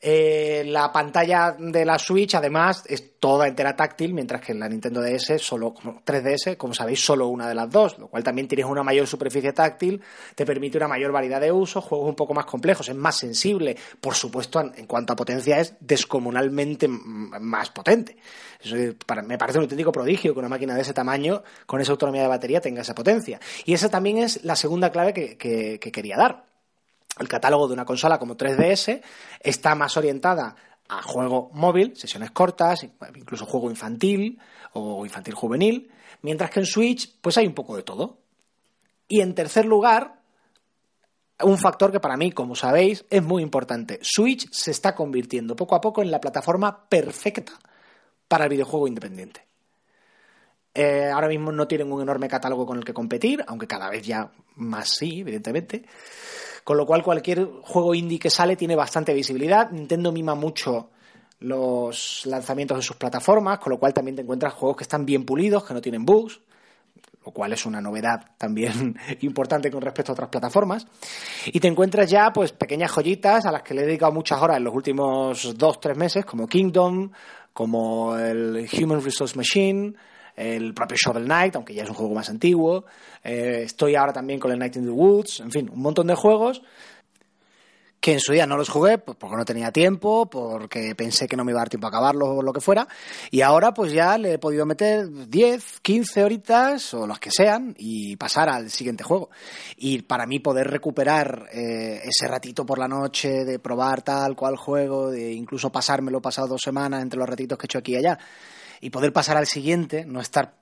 S4: Eh, la pantalla de la Switch, además, es toda entera táctil, mientras que en la Nintendo DS, solo como 3DS, como sabéis, solo una de las dos, lo cual también tienes una mayor superficie táctil, te permite una mayor variedad de usos, juegos un poco más complejos, es más sensible, por supuesto, en, cuanto a potencia es descomunalmente más potente. Eso es- para- me parece un auténtico prodigio que una máquina de ese tamaño, con esa autonomía de batería, tenga esa potencia. Y esa también es la segunda clave que quería dar el catálogo de una consola como 3DS está más orientada a juego móvil, sesiones cortas, incluso juego infantil o infantil juvenil, mientras que en Switch pues hay un poco de todo. Y en tercer lugar, un factor que para mí, como sabéis, es muy importante. Switch se está convirtiendo poco a poco en la plataforma perfecta para el videojuego independiente. Eh, ahora mismo no tienen un enorme catálogo con el que competir, aunque cada vez ya más sí, evidentemente. Con lo cual cualquier juego indie que sale tiene bastante visibilidad. Nintendo mima mucho los lanzamientos en sus plataformas, con lo cual también te encuentras juegos que están bien pulidos, que no tienen bugs, lo cual es una novedad también importante con respecto a otras plataformas. Y te encuentras ya pues pequeñas joyitas a las que le he dedicado muchas horas en los últimos dos, tres meses, como Kingdom, como el Human Resource Machine, el propio Shovel Knight, aunque ya es un juego más antiguo. Eh, estoy ahora también con el Night in the Woods, en fin, un montón de juegos que en su día no los jugué pues porque no tenía tiempo, porque pensé que no me iba a dar tiempo a acabarlos o lo que fuera, y ahora pues ya le he podido meter 10, 15 horitas o los que sean y pasar al siguiente juego. Y para mí poder recuperar eh, ese ratito por la noche de probar tal cual juego, de incluso pasármelo pasado dos semanas entre los ratitos que he hecho aquí y allá, y poder pasar al siguiente, no estar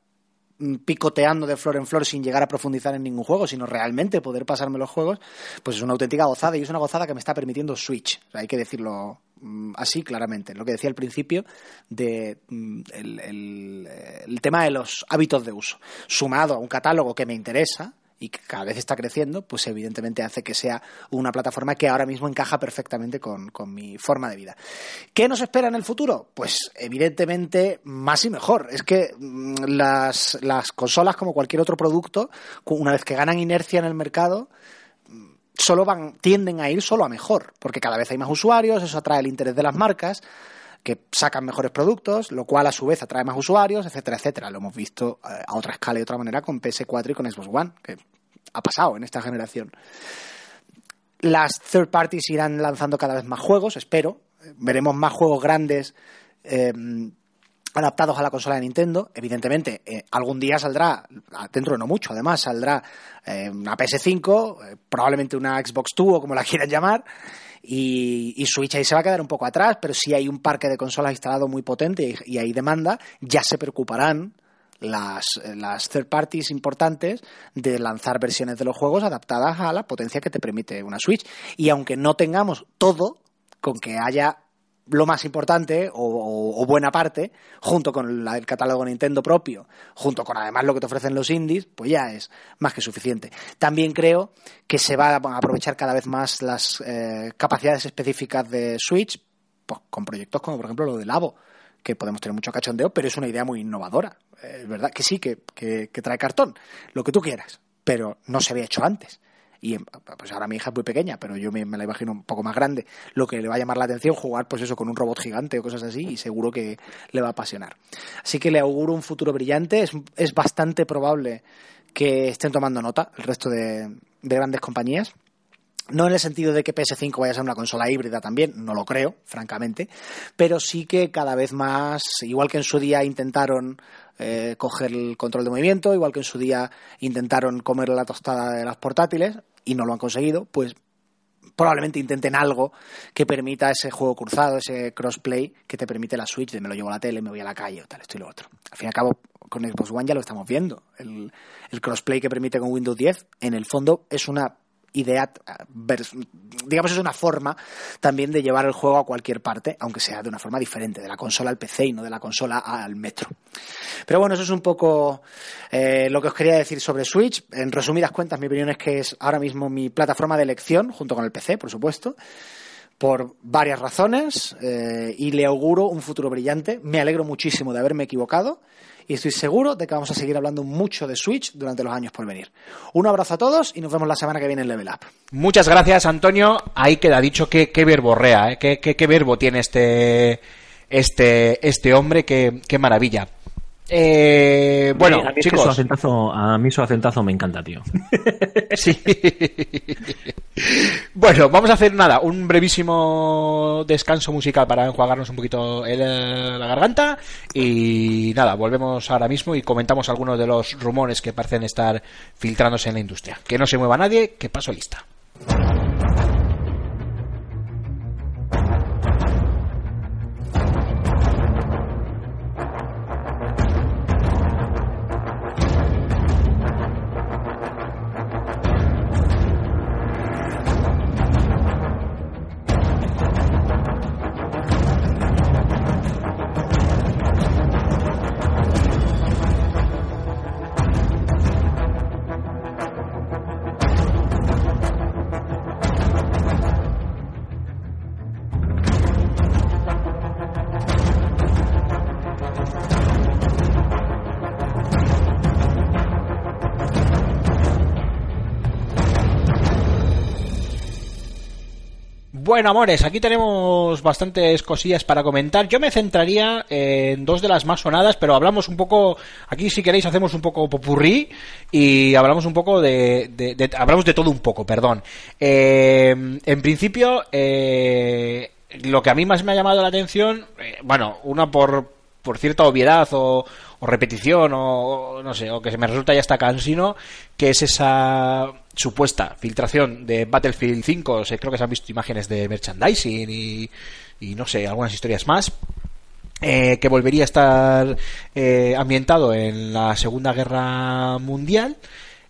S4: mm, picoteando de flor en flor sin llegar a profundizar en ningún juego, sino realmente poder pasarme los juegos, pues es una auténtica gozada y es una gozada que me está permitiendo Switch. Hay que decirlo mm, así claramente. Lo que decía al principio de mm, el, eh, el tema de los hábitos de uso, sumado a un catálogo que me interesa y que cada vez está creciendo, pues evidentemente hace que sea una plataforma que ahora mismo encaja perfectamente con, con mi forma de vida. ¿Qué nos espera en el futuro? Pues evidentemente más y mejor. Es que mm, las, las consolas, como cualquier otro producto, una vez que ganan inercia en el mercado, mm, solo van, tienden a ir solo a mejor, porque cada vez hay más usuarios, eso atrae el interés de las marcas, que sacan mejores productos, lo cual a su vez atrae más usuarios, etcétera, etcétera. Lo hemos visto eh, a otra escala y de otra manera con PS4 y con Xbox One, que ha pasado en esta generación. Las third parties irán lanzando cada vez más juegos, espero. Veremos más juegos grandes eh, adaptados a la consola de Nintendo. Evidentemente, eh, algún día saldrá, dentro de no mucho, además, saldrá eh, una PS5, eh, probablemente una Xbox Two o como la quieran llamar. Y, y Switch ahí se va a quedar un poco atrás, pero si hay un parque de consolas instalado muy potente y, hay demanda, ya se preocuparán las, las third parties importantes de lanzar versiones de los juegos adaptadas a la potencia que te permite una Switch. Y aunque no tengamos todo, con que haya lo más importante o, buena parte, junto con la- el catálogo Nintendo propio, junto con además lo que te ofrecen los indies, pues ya es más que suficiente. También creo que se va a aprovechar cada vez más las eh, capacidades específicas de Switch, pues, con proyectos como por ejemplo lo de Labo, que podemos tener mucho cachondeo, pero es una idea muy innovadora. Eh, Es verdad que sí, que, que- que trae cartón, lo que tú quieras, pero no se había hecho antes. Y pues ahora mi hija es muy pequeña, pero yo me, la imagino un poco más grande. Lo que le va a llamar la atención, jugar pues eso con un robot gigante o cosas así, y seguro que le va a apasionar. Así que le auguro un futuro brillante. Es, es bastante probable que estén tomando nota el resto de grandes compañías. No en el sentido de que PS5 vaya a ser una consola híbrida también, no lo creo, francamente, pero sí que cada vez más, igual que en su día intentaron eh, coger el control de movimiento, igual que en su día intentaron comer la tostada de las portátiles y no lo han conseguido, pues probablemente intenten algo que permita ese juego cruzado, ese crossplay que te permite la Switch de me lo llevo a la tele, me voy a la calle o tal, esto y lo otro. Al fin y al cabo, con Xbox One ya lo estamos viendo. El, el crossplay que permite con Windows 10, en el fondo, es una idea, digamos, es una forma también de llevar el juego a cualquier parte, aunque sea de una forma diferente, de la consola al PC y no de la consola al metro. Pero bueno, eso es un poco eh, lo que os quería decir sobre Switch. En resumidas cuentas, mi opinión es que es ahora mismo mi plataforma de elección, junto con el PC, por supuesto, por varias razones eh, y le auguro un futuro brillante. Me alegro muchísimo de haberme equivocado y estoy seguro de que vamos a seguir hablando mucho de Switch durante los años por venir. Un abrazo a todos y nos vemos la semana que viene en Level Up.
S1: Muchas gracias, Antonio. Ahí queda dicho que qué verborrea, ¿eh? qué, qué, qué verbo tiene este, este, este hombre, qué, qué maravilla. Eh, bueno,
S2: a mí,
S1: chicos.
S2: su acentazo, a mí su acentazo me encanta, tío.
S1: Sí. bueno, vamos a hacer nada, un brevísimo descanso musical para enjuagarnos un poquito el- la garganta y nada, volvemos ahora mismo y comentamos algunos de los rumores que parecen estar filtrándose en la industria. Que no se mueva nadie, que paso lista. Bueno, amores, aquí tenemos bastantes cosillas para comentar. Yo me centraría en dos de las más sonadas, pero hablamos un poco, aquí si queréis hacemos un poco popurrí y hablamos un poco de, hablamos de todo un poco, perdón. Eh, en principio, eh, lo que a mí más me ha llamado la atención, eh, bueno, una por, por cierta obviedad o, o repetición o, no sé, o que se me resulta ya hasta cansino, que es esa supuesta filtración de Battlefield 5, se, creo que se han visto imágenes de merchandising y, y no sé, algunas historias más. eh, que volvería a estar eh, ambientado en la Segunda Guerra Mundial.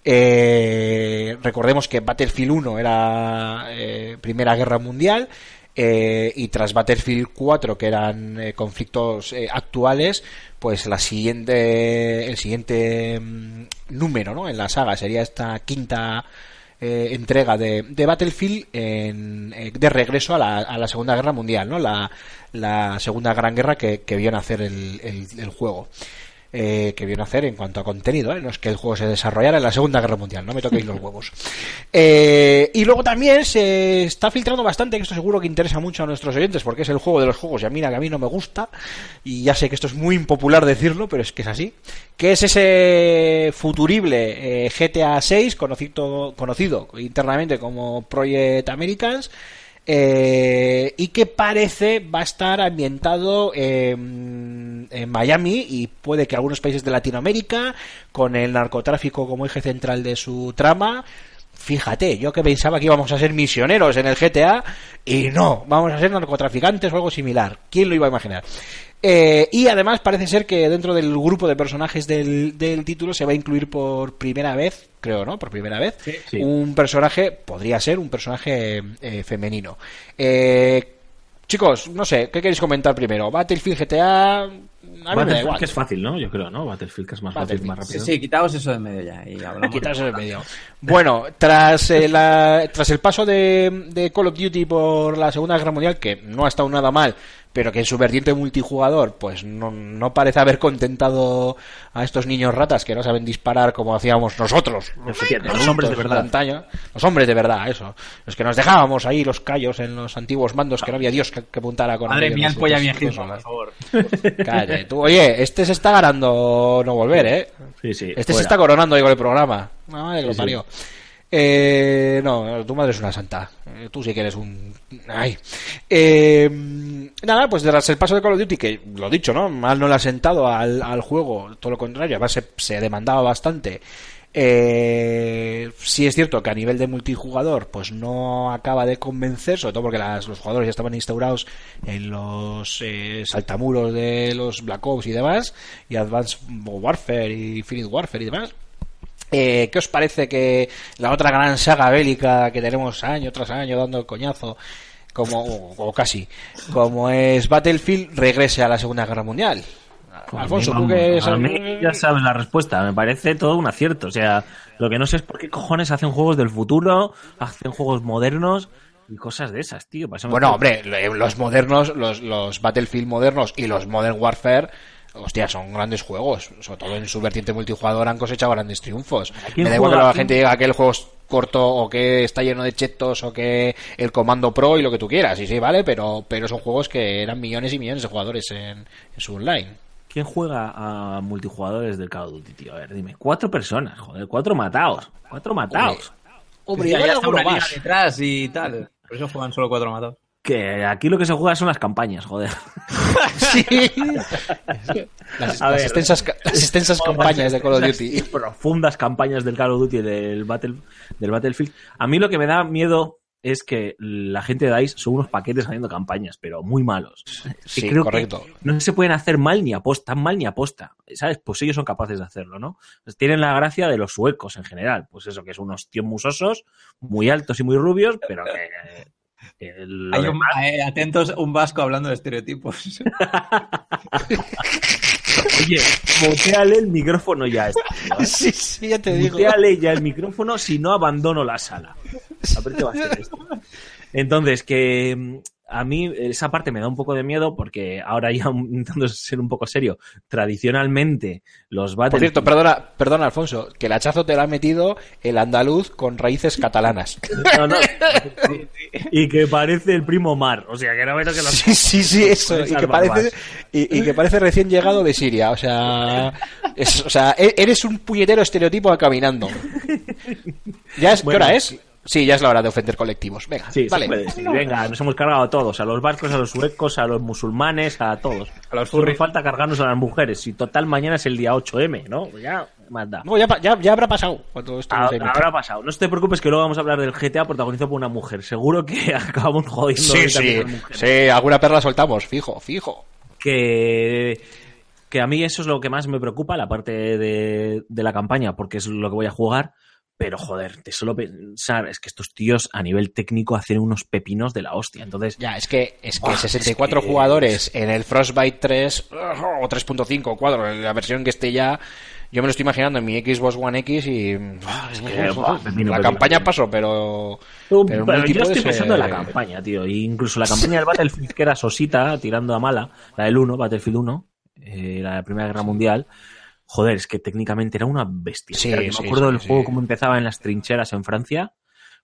S1: Eh, recordemos que Battlefield 1 era eh, Primera Guerra Mundial eh, y tras Battlefield 4 que eran eh, conflictos eh, actuales pues la siguiente el siguiente mm, número ¿no? en la saga sería esta quinta eh, entrega de, Battlefield en- eh, de regreso a la, Segunda Guerra Mundial, ¿no? La, la Segunda Gran Guerra que, que vio nacer el, el, el juego. Eh, que vio nacer en cuanto a contenido, ¿eh? no es que el juego se desarrollara en la Segunda Guerra Mundial, no me toquéis los huevos. Eh, y luego también se está filtrando bastante, que esto seguro que interesa mucho a nuestros oyentes, porque es el juego de los juegos, y a mí, a mí no me gusta, y ya sé que esto es muy impopular decirlo, pero es que es así, que es ese futurible eh, GTA 6, conocido, conocido internamente como Project Americans, eh, y que parece va a estar ambientado eh, en Miami y puede que algunos países de Latinoamérica, con el narcotráfico como eje central de su trama. Fíjate, yo que pensaba que íbamos a ser misioneros en el GTA y no, vamos a ser narcotraficantes o algo similar. ¿Quién lo iba a imaginar? Eh, y además parece ser que dentro del grupo de personajes del, del título se va a incluir por primera vez, creo, ¿no? Por primera vez,
S2: sí.
S1: un personaje, podría ser un personaje eh, femenino. Eh, chicos, no sé, ¿qué queréis comentar primero? Battlefield, GTA... A mí me da
S2: Battlefield
S1: igual.
S2: que es fácil, ¿no? Yo creo, ¿no? Battlefield que es más fácil, más
S3: Sí,
S2: rápido.
S3: sí, quitaos eso de medio ya y hablamos.
S1: Quitarse del medio. Bueno, tras, eh, la- tras el paso de, de Call of Duty por la Segunda Guerra Mundial, que no ha estado nada mal, pero que en su vertiente multijugador, pues no, no parece haber contentado a estos niños ratas que no saben disparar como hacíamos nosotros, los,
S2: hombres de verdad.
S1: los hombres de verdad, eso, los que nos dejábamos ahí los callos en los antiguos mandos que no había Dios que, que apuntara con
S3: Madre mía, el polla bien por favor.
S1: Cállate, tú, oye, este se está ganando no volver, ¿eh?
S2: Sí, sí.
S1: Este se está coronando con el programa. Madre que lo
S2: Sí, sí.
S1: Eh, no, tu madre es una santa. Eh, Tú sí que eres un. Ay. Eh, nada, pues tras el paso de Call of Duty, que lo dicho, ¿no? Mal no le ha sentado al, al juego, todo lo contrario, además se, se demandaba bastante. Eh, sí es cierto que a nivel de multijugador, pues no acaba de convencer, sobre todo porque las- los jugadores ya estaban instaurados en los eh, saltamuros de los Black Ops y demás, y Advanced Warfare y Infinite Warfare y demás. Eh, ¿Qué os parece que la otra gran saga bélica que tenemos año tras año dando el coñazo, como o, o casi, como es Battlefield, regrese a la Segunda Guerra Mundial?
S2: Pues
S1: Alfonso,
S2: a mí,
S1: tú que eres
S2: a mí ya sabes la respuesta. Me parece todo un acierto. O sea, lo que no sé es por qué cojones hacen juegos del futuro, hacen juegos modernos y cosas de esas, tío.
S1: Bueno, hombre, los modernos, los, los Battlefield modernos y los Modern Warfare, hostia, son grandes juegos. Sobre todo en su vertiente multijugador han cosechado grandes triunfos. Me da igual que la gente diga que el juego es corto o que está lleno de chetos o que el comando pro y lo que tú quieras. Y sí, vale, pero, pero son juegos que eran millones y millones de jugadores en, en su online.
S2: ¿Quién juega a multijugadores del Call of Duty, tío? A ver, dime. Cuatro personas, joder, cuatro matados. Cuatro matados.
S1: Hombre,
S3: Ya,
S1: igual
S3: ya está
S1: alguno
S3: una
S1: más.
S3: detrás y tal. Por eso juegan solo cuatro matados.
S2: Que aquí lo que se juega son las campañas, joder.
S1: Sí. Las,
S2: A
S1: las
S2: ver.
S1: extensas, ca- las extensas campañas de Call of Duty.
S2: profundas campañas del Call of Duty del, Battle, del Battlefield. A mí lo que me da miedo es que la gente de DICE son unos paquetes haciendo campañas, pero muy malos.
S1: Sí,
S2: que
S1: correcto.
S2: no se pueden hacer mal ni aposta, tan mal ni aposta. ¿Sabes? Pues ellos son capaces de hacerlo, ¿no? Pues tienen la gracia de los suecos en general. Pues eso, que son unos tíos musosos, muy altos y muy rubios, pero que...
S3: Hay un,
S2: demás-
S3: eh, atentos, un vasco hablando de estereotipos.
S2: Oye, boteale el micrófono ya. este ¿eh?
S1: Sí, sí, ya te digo.
S2: Muteale ya el micrófono, si no abandono la sala. A ver qué va a ser esto. Entonces, que mm, a mí esa parte me da un poco de miedo porque ahora ya intentando ser un poco serio, tradicionalmente los
S1: Por
S2: Battlefield...
S1: cierto, perdona, perdona, Alfonso, que el hachazo te lo ha metido el andaluz con raíces catalanas.
S2: No, no. y que parece el primo Mar, o sea, que no menos que los...
S1: Sí, sí, sí, eso. Y que, parece, y, y que parece recién llegado de Siria. O sea, es- o sea, e- eres un puñetero estereotipo caminando. ¿Ya es, ¿Qué hora es? Sí, ya es la hora de ofender colectivos. Venga,
S2: Sí,
S1: vale.
S2: se puede decir. Venga, nos hemos cargado a todos, a los vascos, a los suecos, a los musulmanes, a todos.
S3: A los furries.
S2: falta cargarnos a las mujeres. Y total, mañana es el día 8M, ¿no? Pues Ya, más da.
S1: No, ya, pa- ya, ya habrá pasado cuando esto
S2: Ah, habrá pasado. No te preocupes que luego vamos a hablar del GTA protagonizado por una mujer. Seguro que acabamos jodiendo
S1: Sí, sí, sí, alguna perla soltamos, fijo, fijo.
S2: Que, que a mí eso es lo que más me preocupa, la parte de, de la campaña, porque es lo que voy a jugar. Pero joder, te solo pensar, es que estos tíos a nivel técnico hacen unos pepinos de la hostia. Entonces,
S1: Ya, es que, es que
S2: Buah,
S1: 64
S2: es que-
S1: jugadores en el Frostbite 3 o 3.5 o 4, en la versión que esté ya, yo me lo estoy imaginando en mi Xbox One X y
S2: es que, pepino,
S1: la
S2: pepino,
S1: campaña pasó, pero, pero
S2: pero yo estoy
S1: ser-
S2: pensando en la campaña, tío. E incluso la campaña del Battlefield, que era sosita, tirando a mala, la del 1, Battlefield 1, eh, la de la Primera Guerra Mundial. Joder, es que técnicamente era una bestia.
S1: Sí, sí,
S2: me acuerdo del
S1: sí.
S2: juego cómo empezaba en las trincheras en Francia,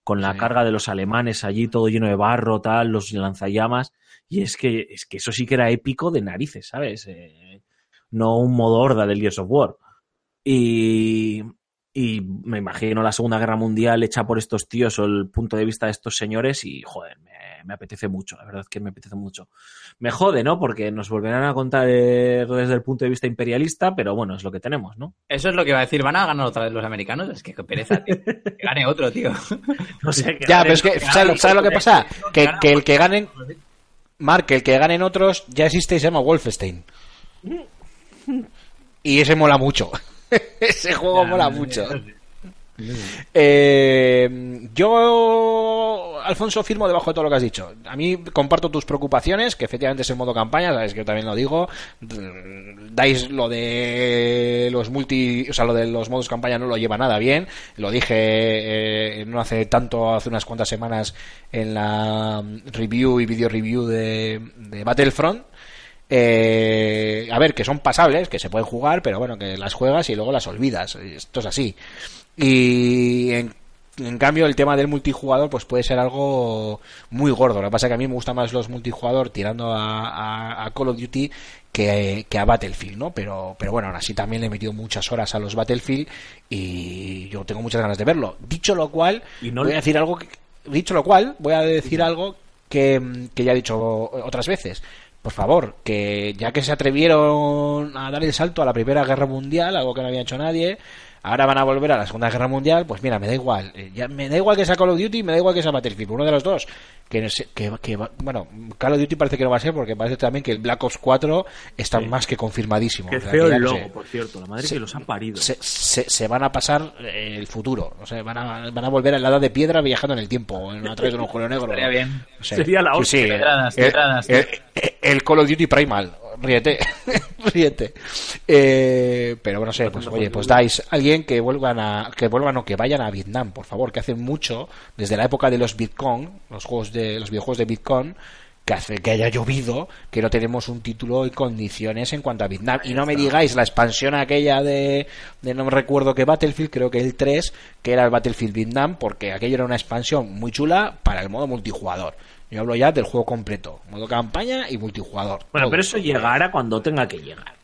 S2: con la carga de los alemanes allí, todo lleno de barro, tal, los lanzallamas. Y es que, es que eso sí que era épico de narices, ¿sabes? Eh, no un modo horda del Gears of War. Y, y me imagino la Segunda Guerra Mundial hecha por estos tíos o el punto de vista de estos señores y, joder, me, me apetece mucho, la verdad es que me apetece mucho. Me jode, ¿no? Porque nos volverán a contar eh, desde el punto de vista imperialista, pero bueno, es lo que tenemos, ¿no?
S3: Eso es lo que iba a decir. ¿Van a ganar otra vez los americanos? Es que qué pereza, tío. Que gane otro, tío.
S2: No sé, que-
S1: Ya, pero es que, ¿sabes, sabes lo que pasa? Que, que el que ganen, Mark, el que ganen otros ya existe y se llama Wolfenstein. Y ese mola mucho. ese juego mola mucho. Eh, yo, Alfonso, firmo debajo de todo lo que has dicho. A mí comparto tus preocupaciones, que efectivamente es el modo campaña, sabes que yo también lo digo. Dais lo de los multi, o sea, lo de los modos campaña no lo lleva nada bien. Lo dije eh, no hace tanto, hace unas cuantas semanas en la review y video review de, de Battlefront. Eh, a ver, que son pasables, que se pueden jugar, pero bueno, que las juegas y luego las olvidas. Esto es así. Y en, en cambio el tema del multijugador pues puede ser algo muy gordo. Lo que pasa es que a mí me gustan más los multijugador tirando a, a- a Call of Duty que, que a Battlefield, ¿no? Pero, pero bueno, aún así también le he metido muchas horas a los Battlefield y yo tengo muchas ganas de verlo. Dicho lo cual,
S2: Y no-
S1: voy a decir algo que, dicho lo cual, voy a decir algo que, que ya he dicho otras veces. Por favor, que ya que se atrevieron a dar el salto a la Primera Guerra Mundial, algo que no había hecho nadie, ahora van a volver a la Segunda Guerra Mundial, pues mira, me da igual. Eh, Ya, me da igual que sea Call of Duty, me da igual que sea Battlefield, uno de los dos. Que, no sé- que, que va- bueno, Call of Duty parece que no va a ser porque parece también que el Black Ops 4 está
S2: Sí.
S1: más que confirmadísimo.
S2: Qué
S1: O sea,
S2: feo
S1: que
S2: el
S1: no
S2: logo,
S1: sé
S2: por cierto. La madre
S1: Se-
S2: que los ha parido.
S1: se, se, se van a pasar eh, el futuro. O sea, van a, van a volver a la edad de piedra viajando en el tiempo, en- a través de un agujero negro.
S3: Estaría bien.
S2: Sería la
S1: Sí,
S2: hostia.
S1: sí, el,
S3: pedradas,
S1: el- el Call of Duty Primal. Ríete. Ríete. Eh, pero no sé, pues oye, pues dais alguien que vuelvan a que vuelvan o que vayan a Vietnam, por favor, que hace mucho desde la época de los Bitcoin, los juegos de los videojuegos de Bitcoin que hace que haya llovido, que no tenemos un título y condiciones en cuanto a Vietnam. Y no me digáis la expansión aquella de, de no me recuerdo qué Battlefield, creo que el 3, que era el Battlefield Vietnam, porque aquello era una expansión muy chula para el modo multijugador. Yo hablo ya del juego completo, modo campaña y multijugador.
S2: Bueno,
S1: Todo.
S2: pero eso llegará cuando tenga que llegar.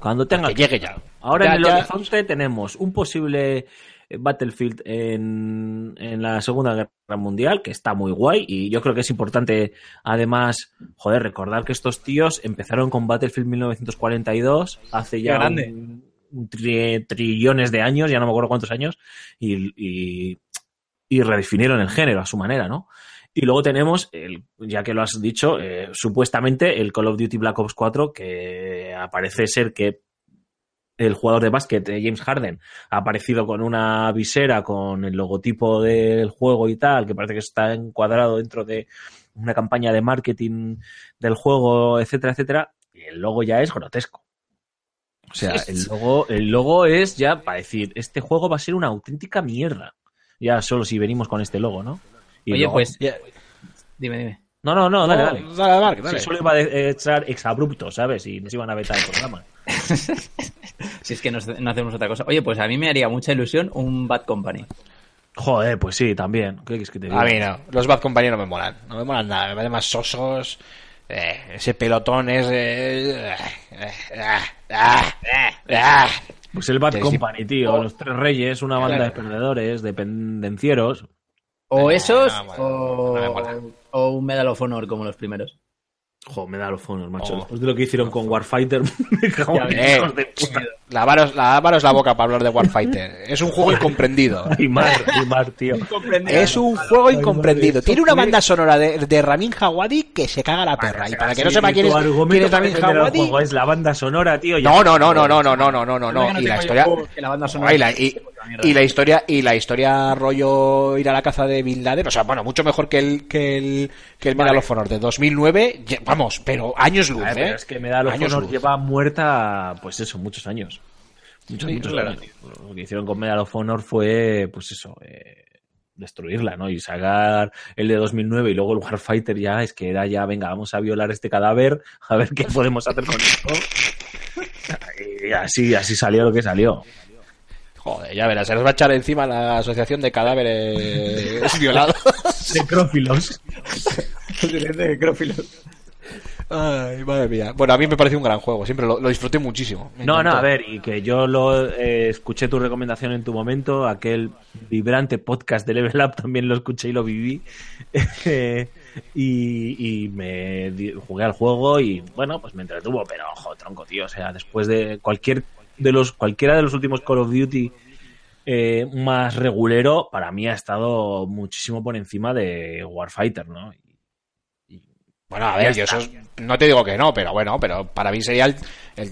S2: Cuando tenga
S1: Que llegue ya.
S2: Ahora
S1: Ya,
S2: en el
S1: ya.
S2: horizonte tenemos un posible eh, Battlefield en, en la Segunda Guerra Mundial, que está muy guay, y yo creo que es importante, además, joder, recordar que estos tíos empezaron con Battlefield 1942 hace ya un- un tri- trillones de años, ya no me acuerdo cuántos años, y, y, y redefinieron el género a su manera, ¿no? Y luego tenemos, el, ya que lo has dicho, eh, supuestamente el Call of Duty Black Ops 4, que aparece ser que el jugador de básquet, eh, James Harden, ha aparecido con una visera con el logotipo del juego y tal, que parece que está encuadrado dentro de una campaña de marketing del juego, etcétera, etcétera. Y el logo ya es grotesco. O sea, el logo, el logo es ya para decir, este juego va a ser una auténtica mierda. Ya solo si venimos con este logo, ¿no? Y
S3: Oye,
S2: luego-
S3: pues. Dime, dime.
S2: No, no, no, dale,
S1: No,
S2: dale.
S1: dale, Marc, dale.
S2: Si solo iba a de- echar exabrupto, ¿sabes? Y nos iban a vetar el programa.
S3: Si es que no, no hacemos otra cosa. Oye, pues a mí me haría mucha ilusión un Bad Company.
S2: Joder, pues sí, también. ¿Qué quieres que te diga?
S1: A mí no, los Bad Company no me molan, no me molan nada, me parecen más sosos. eh, ese pelotón es. eh, eh.
S2: Pues el Bad
S1: Sí, sí.
S2: Company, tío. Los Tres Reyes, una banda de perdedores, dependencieros.
S3: O esos,
S1: no,
S3: o un Medal of Honor como los primeros.
S2: Jo, me da los fonos, macho.
S1: Oh.
S2: Después de lo que hicieron con Warfighter, me cago en
S1: Eh,
S2: de puta.
S1: lavaros, lavaros la boca para hablar de Warfighter. Es un juego incomprendido.
S2: Y más, y más, tío.
S1: Es un juego incomprendido. Tiene una banda sonora de, de Ramin Djawadi que se caga la perra. Y para que no
S2: Sí,
S1: sepa quién es, quién es Ramin
S2: juego es la banda sonora, tío.
S1: No, no, no, no, no, no, no, no, no, no, no. Y la historia...
S3: Que la banda sonora
S1: y, la, y, y la historia y la historia rollo ir a la caza de Bin Laden, o sea, bueno, mucho mejor que el que el que el Medal of Honor de 2009, ye- vamos, pero años luz,
S2: A ver,
S1: ¿eh?
S2: es que me da los
S1: Años
S2: Honor
S1: luz.
S2: lleva muerta, pues eso, muchos años. Muchos,
S1: Sí,
S2: muchos
S1: claro.
S2: años. Lo que hicieron con Medal of Honor fue, pues eso, eh, destruirla, ¿no? Y sacar el de 2009 y luego el Warfighter ya, es que era ya, venga, vamos a violar este cadáver, a ver qué podemos hacer con esto. Y así, así salió lo que salió.
S1: Joder, ya verás, se nos va a echar encima la asociación de cadáveres violados.
S2: Necrófilos.
S1: Ay, madre mía. Bueno, a mí me parece un gran juego, siempre lo, lo disfruté muchísimo. Me
S2: No, no, a ver, y que yo lo eh, escuché tu recomendación en tu momento, aquel vibrante podcast de Level Up también lo escuché y lo viví. Y, y me jugué al juego y bueno, pues me entretuvo, pero ojo, tronco, tío. O sea, después de cualquier de los, cualquiera de los últimos Call of Duty eh, más regulero, para mí ha estado muchísimo por encima de Warfighter, ¿no?
S1: Bueno, a ver, yo eso es- no te digo que no, pero bueno, pero para mí sería el,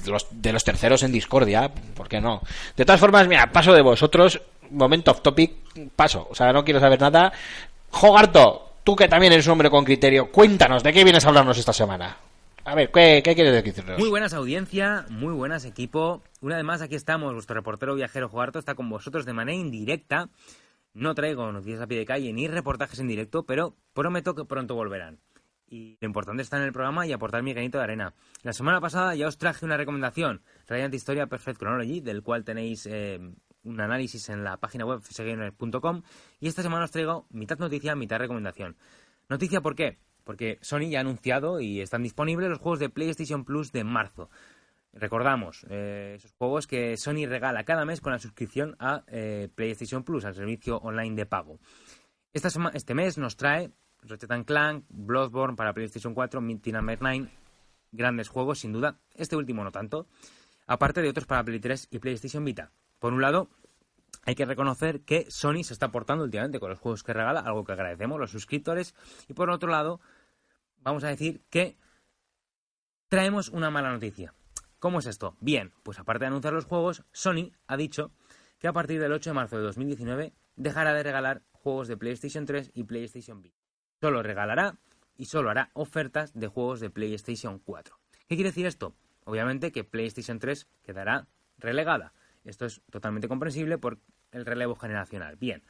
S1: los, de los terceros en discordia, ¿por qué no? De todas formas, mira, paso de vosotros, momento off topic, paso, o sea, no quiero saber nada. Jogarto, tú que también eres un hombre con criterio, cuéntanos, ¿de qué vienes a hablarnos esta semana? A ver, ¿qué, qué quieres decirnos?
S5: Muy buenas audiencia, muy buenas equipo. Una vez más aquí estamos, vuestro reportero viajero Jogarto está con vosotros de manera indirecta. No traigo noticias a pie de calle ni reportajes en directo, pero prometo que pronto volverán. Y lo importante está en el programa y aportar mi granito de arena. La semana pasada ya os traje una recomendación, Radiant Historia Perfect Chronology, del cual tenéis eh, un análisis en la página web fsgamer.com. Y esta semana os traigo mitad noticia, mitad recomendación. Noticia, ¿por qué? Porque Sony ya ha anunciado y están disponibles los juegos de PlayStation Plus de marzo. Recordamos, eh, esos juegos que Sony regala cada mes con la suscripción a eh, PlayStation Plus, al servicio online de pago. Esta este mes nos trae Ratchet Clank, Bloodborne para PlayStation 4, Midnight Number 9, grandes juegos sin duda, este último no tanto, aparte de otros para Play 3 y PlayStation Vita. Por un lado, hay que reconocer que Sony se está portando últimamente con los juegos que regala, algo que agradecemos los suscriptores, y por otro lado, vamos a decir que traemos una mala noticia. ¿Cómo es esto? Bien, pues aparte de anunciar los juegos, Sony ha dicho que a partir del 8 de marzo de 2019 dejará de regalar juegos de PlayStation 3 y PlayStation Vita. Solo regalará y solo hará ofertas de juegos de PlayStation 4. ¿Qué quiere decir esto? obviamente que PlayStation 3 quedará relegada. Esto es totalmente comprensible por el relevo generacional. Bien,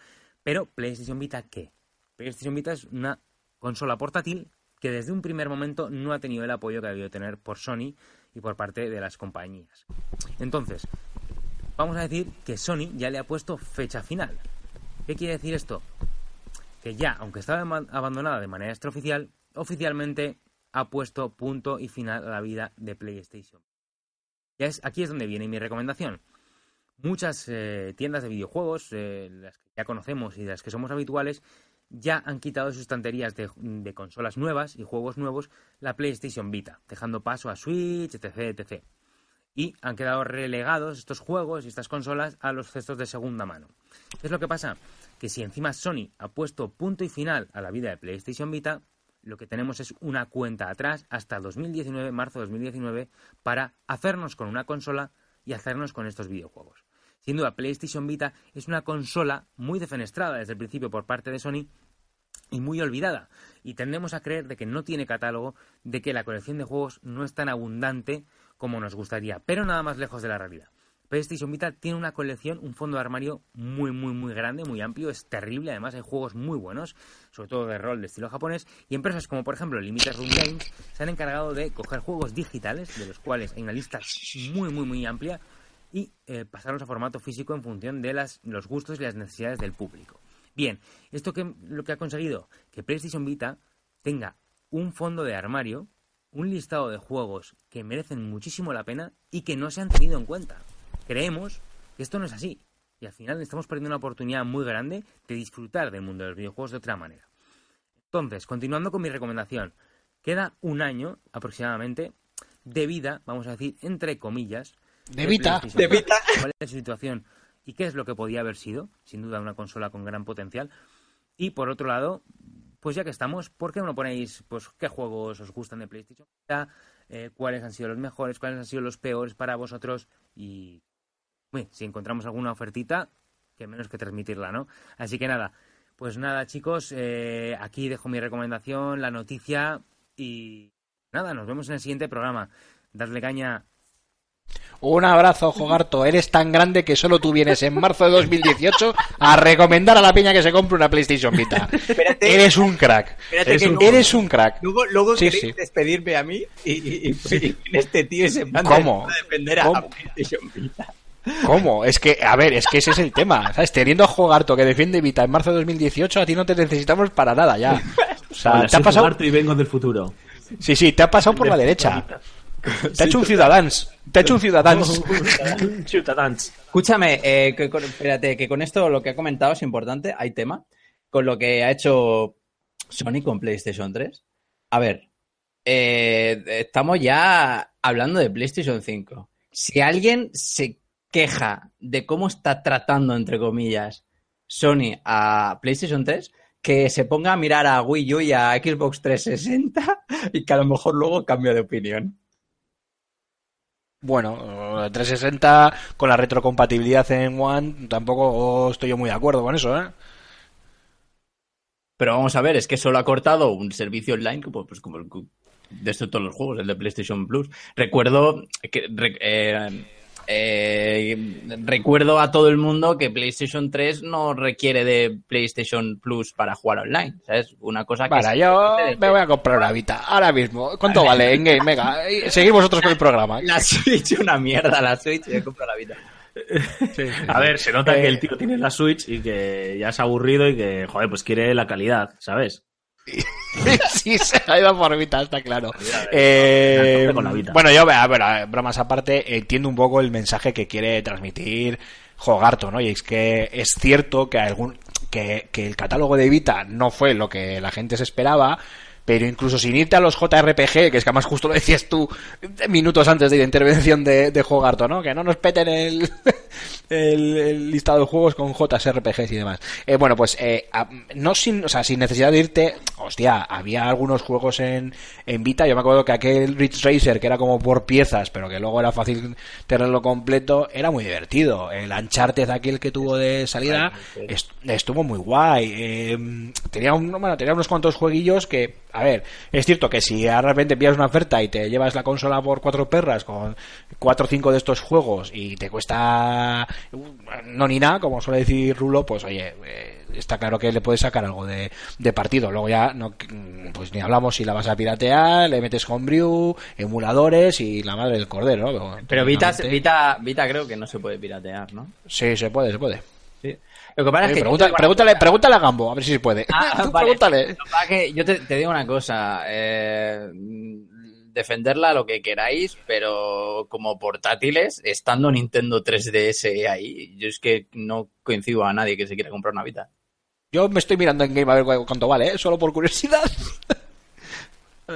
S5: pero PlayStation Vita, ¿qué? PlayStation Vita es una consola portátil que desde un primer momento no ha tenido el apoyo que ha debido tener por Sony y por parte de las compañías. Entonces, vamos a decir que Sony ya le ha puesto fecha final. ¿Qué quiere decir esto? Que ya, aunque estaba abandonada de manera extraoficial, oficialmente ha puesto punto y final a la vida de PlayStation. Ya es, aquí es donde viene mi recomendación. Muchas eh, tiendas de videojuegos, eh, las que ya conocemos y las que somos habituales, ya han quitado de sus estanterías de, de consolas nuevas y juegos nuevos la PlayStation Vita, dejando paso a Switch, etc, etc. Y han quedado relegados estos juegos y estas consolas a los cestos de segunda mano. ¿Qué es lo que pasa? Que si encima Sony ha puesto punto y final a la vida de PlayStation Vita, lo que tenemos es una cuenta atrás hasta 2019, marzo de 2019, para hacernos con una consola y hacernos con estos videojuegos. Sin duda, PlayStation Vita es una consola muy defenestrada desde el principio por parte de Sony y muy olvidada. Y tendemos a creer de que no tiene catálogo, de que la colección de juegos no es tan abundante como nos gustaría, pero nada más lejos de la realidad. PlayStation Vita tiene una colección, un fondo de armario muy, muy, muy grande, muy amplio, es terrible, además hay juegos muy buenos, sobre todo de rol de estilo japonés, y empresas como por ejemplo Limited Room Games se han encargado de coger juegos digitales, de los cuales hay una lista muy, muy, muy amplia, y eh, pasarlos a formato físico en función de los gustos y las necesidades del público. Bien, esto que lo que ha conseguido que PlayStation Vita tenga un fondo de armario, un listado de juegos que merecen muchísimo la pena y que no se han tenido en cuenta. Creemos que esto no es así y al final estamos perdiendo una oportunidad muy grande de disfrutar del mundo de los videojuegos de otra manera. Entonces, continuando con mi recomendación, queda un año aproximadamente de vida, vamos a decir, entre comillas,
S1: De Vita.
S5: PlayStation.
S3: De Vita.
S5: ¿Cuál es su situación? ¿Y qué es lo que podía haber sido? Sin duda una consola con gran potencial. Y por otro lado, pues ya que estamos, ¿por qué no ponéis pues qué juegos os gustan de PlayStation? Eh, ¿Cuáles han sido los mejores? ¿Cuáles han sido los peores para vosotros? Y uy, si encontramos alguna ofertita, que menos que transmitirla, ¿no? Así que nada, pues nada chicos, eh, aquí dejo mi recomendación, la noticia y nada, nos vemos en el siguiente programa. Dadle caña.
S1: Un abrazo, Jogarto. Eres tan grande que solo tú vienes en marzo de 2018 a recomendar a la peña que se compre una PlayStation Vita.
S6: Espérate,
S1: Eres un crack.
S6: espérate
S1: Eres
S6: que
S1: un,
S6: luego-
S1: eres un crack.
S6: Luego, luego
S1: Sí,
S6: queréis
S1: sí.
S6: despedirme a mí y, y, y- y viene este tío se manda
S1: ¿Cómo?
S6: a defender a,
S1: ¿Cómo?
S6: a PlayStation Vita.
S1: ¿Cómo? Es que, a ver, es que ese es el tema. ¿Sabes? Teniendo a Jogarto que defiende Vita en marzo de 2018, a ti no te necesitamos para nada ya. O sea,
S2: Hola,
S1: te ha
S2: soy
S1: pasado.
S2: Y vengo del futuro.
S1: Sí, sí, te ha pasado por la derecha. Te ha hecho un Ciudadans. Te ha hecho un Ciudadans.
S2: Ciutadans.
S3: Escúchame, eh, que con- espérate, que con esto lo que ha comentado es importante, hay tema, con lo que ha hecho Sony con PlayStation 3. A ver, eh, estamos ya hablando de PlayStation 5. Si alguien se queja de cómo está tratando, entre comillas, Sony a PlayStation 3, que se ponga a mirar a Wii U y a Xbox 360 y que a lo mejor luego cambie de opinión.
S1: Bueno, eh, 360 con la retrocompatibilidad en One, tampoco estoy yo muy de acuerdo con eso, ¿eh?
S3: Pero vamos a ver, es que solo ha cortado un servicio online pues, como el de estos todos los juegos, el de PlayStation Plus. Recuerdo que eh, eh, recuerdo a todo el mundo que PlayStation 3 no requiere de PlayStation Plus para jugar online. ¿Sabes? Una cosa que
S1: Para, yo me voy a comprar una Vita, ahora mismo. ¿Cuánto vale en game? Venga, seguimos nosotros con el programa.
S3: La Switch, una mierda, la Switch, me compro la vida.
S2: A ver, se nota
S1: Eh,
S2: que el tío tiene la Switch y que ya es aburrido y que, joder, pues quiere la calidad, ¿sabes?
S1: Sí, se ha ido por está claro. Eh, bueno, yo, a ver, bromas aparte, entiendo un poco el mensaje que quiere transmitir Jogarto, ¿no? Y es que es cierto que algún que, que el catálogo de Vita no fue lo que la gente se esperaba, pero incluso sin irte a los JRPG, que es que además justo lo decías tú minutos antes de la intervención de, de Jogarto, ¿no? Que no nos peten el, el, el listado de juegos con JRPGs y demás. Eh, bueno, pues eh, no sin, o sea, sin necesidad de irte, hostia, había algunos juegos en, en Vita, yo me acuerdo que aquel Ridge Racer, que era como por piezas, pero que luego era fácil tenerlo completo, era muy divertido. El Uncharted aquel que tuvo de salida est- estuvo muy guay. Eh, tenía, un, bueno, tenía unos cuantos jueguillos que a ver, es cierto que si de repente pillas una oferta y te llevas la consola por cuatro perras con cuatro o cinco de estos juegos y te cuesta no ni nada, como suele decir Rulo, pues oye, eh, está claro que le puedes sacar algo de, de partido. Luego ya, no, pues ni hablamos si la vas a piratear, le metes homebrew, emuladores y la madre del cordero, ¿no?
S3: Pero Vita, Vita, Vita creo que no se puede piratear, ¿no?
S1: Sí, se puede, se puede.
S3: Lo que pasa es que...
S1: pregunta- pregúntale, pregúntale a Gambo, a ver si se puede.
S3: Ah,
S1: Tú
S3: vale.
S1: pregúntale.
S3: Que yo te, te digo una cosa, eh, defenderla lo que queráis, pero como portátiles, estando Nintendo 3DS ahí, yo es que no coincido a nadie que se quiera comprar una Vita.
S1: Yo me estoy mirando en Game a ver cu- cuánto vale, ¿eh? solo por curiosidad.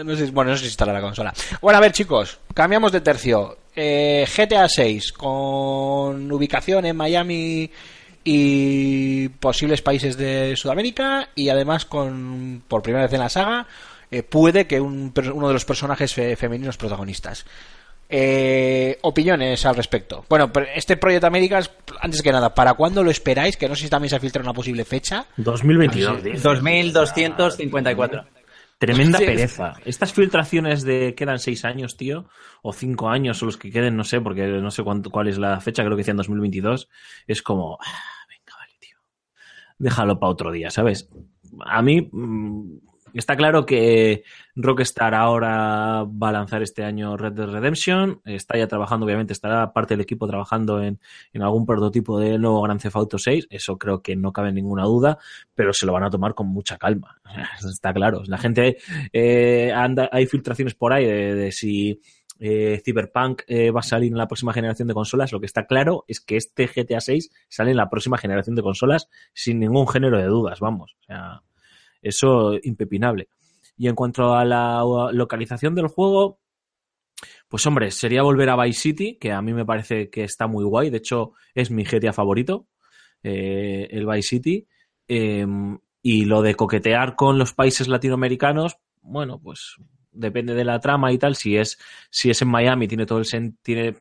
S1: No sé, bueno, no sé si estará la consola. Bueno, a ver, chicos, cambiamos de tercio. Eh, GTA 6 con ubicación en Miami y posibles países de Sudamérica y además con por primera vez en la saga eh, puede que un uno de los personajes fe- femeninos protagonistas. Eh, opiniones al respecto. Bueno, pero este Project Americas, antes que nada, ¿para cuándo lo esperáis? Que no sé si también se filtra una posible fecha.
S2: 2022. dice.
S3: 2254.
S2: Tremenda pereza. Estas filtraciones de quedan seis años, tío, o cinco años, o los que queden, no sé, porque no sé cuánto, cuál es la fecha, creo que decían 2022. Es como, ah, venga, vale, tío. Déjalo para otro día, ¿sabes? A mí mm, está claro que Rockstar ahora va a lanzar este año Red Dead Redemption. Está ya trabajando, obviamente, estará parte del equipo trabajando en, en algún prototipo de nuevo Grand Theft Auto 6. Eso creo que no cabe ninguna duda, pero se lo van a tomar con mucha calma. Está claro. La gente, eh, anda, hay filtraciones por ahí de si eh, Cyberpunk eh, va a salir en la próxima generación de consolas. Lo que está claro es que este GTA 6 sale en la próxima generación de consolas sin ningún género de dudas, vamos. O sea, eso impepinable. Y en cuanto a la localización del juego, pues hombre, sería volver a Vice City, que a mí me parece que está muy guay. De hecho, es mi GTA favorito, eh, el Vice City. Eh, y lo de coquetear con los países latinoamericanos, bueno, pues depende de la trama y tal. Si es, si es en Miami, tiene todo el sen- tiene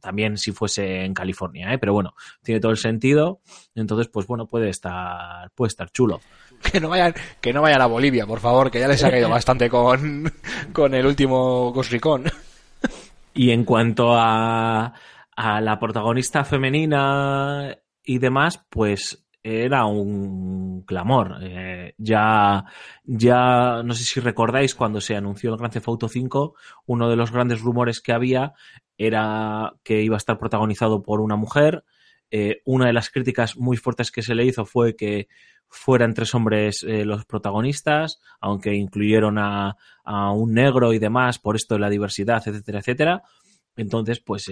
S2: también si fuese en California, ¿eh? pero bueno, tiene todo el sentido. Entonces, pues bueno, puede estar, puede estar chulo.
S1: Que no vayan, que no vayan a Bolivia, por favor, que ya les ha caído bastante con, con el último Ghost Recon.
S2: Y en cuanto a, a la protagonista femenina y demás, pues era un clamor. Eh, ya, ya, no sé si recordáis cuando se anunció el Grand Theft Auto 5, uno de los grandes rumores que había era que iba a estar protagonizado por una mujer. Eh, una de las críticas muy fuertes que se le hizo fue que fueran tres hombres eh, los protagonistas, aunque incluyeron a, a un negro y demás por esto de la diversidad, etcétera, etcétera. Entonces, pues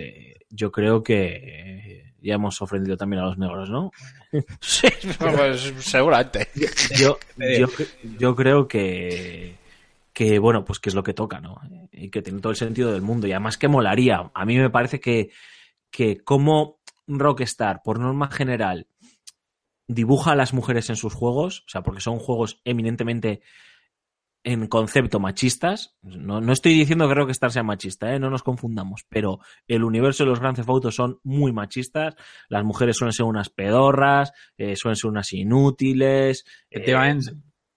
S2: yo creo que ya hemos ofendido también a los negros, ¿no?
S1: Sí, pues seguramente.
S2: Yo, yo, yo creo que, que, bueno, pues que es lo que toca, ¿no? Y que tiene todo el sentido del mundo. Y además que molaría. A mí me parece que, que como Rockstar, por norma general, dibuja a las mujeres en sus juegos, o sea, porque son juegos eminentemente en concepto machistas. No, no estoy diciendo que Rockstar sea machista, ¿eh? no nos confundamos, pero el universo de los Grand Theft Auto son muy machistas. Las mujeres suelen ser unas pedorras, eh, suelen ser unas inútiles.
S3: Efectivamente.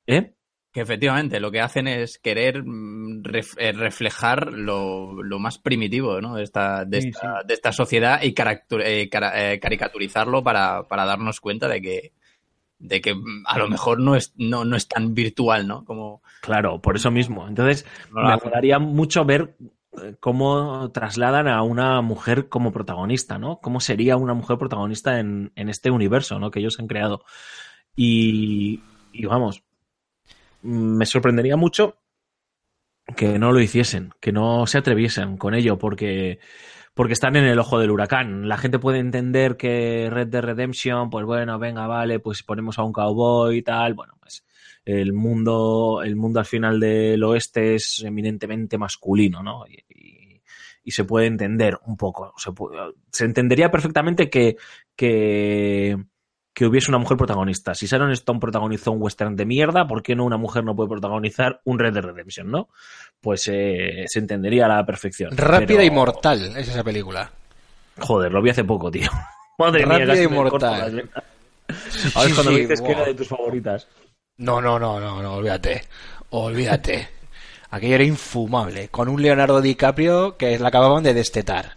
S2: ¿Eh?
S3: Que efectivamente lo que hacen es querer mm, ref- reflejar lo, lo más primitivo ¿no? de, esta, de,
S2: Sí,
S3: esta, de esta sociedad y eh, cara- eh, caricaturizarlo para, para darnos cuenta de que, de que mm, a lo mejor no es, no, no es tan virtual, ¿no? Como
S2: Claro, por eso mismo. Entonces,
S3: No
S2: me molaría mucho ver eh, cómo trasladan a una mujer como protagonista, ¿no? Cómo sería una mujer protagonista en, en este universo, ¿no? Que ellos han creado. Y, y vamos, mm, me sorprendería mucho que no lo hiciesen, que no se atreviesen con ello, porque, porque están en el ojo del huracán. La gente puede entender que Red Dead Redemption, pues bueno, venga, vale, pues ponemos a un cowboy y tal, bueno, pues el mundo, el mundo al final del oeste es eminentemente masculino, ¿no? Y, se puede entender un poco. Se, pu- se entendería perfectamente que, que hubiese una mujer protagonista. Si Sharon Stone protagonizó un western de mierda, ¿por qué no una mujer no puede protagonizar un Red Dead Redemption, no? Pues eh, se entendería a la perfección.
S1: Rápida
S2: Pero-
S1: y mortal es esa película.
S2: Joder, lo vi hace poco, tío. Madre mía,
S1: Rápida y mortal.
S2: venas. Ahora es cuando
S1: sí,
S2: me dices que era de tus favoritas.
S1: No, no, no, no, no, olvídate. olvídate. Aquello era infumable. Con un Leonardo DiCaprio que la acababan de destetar.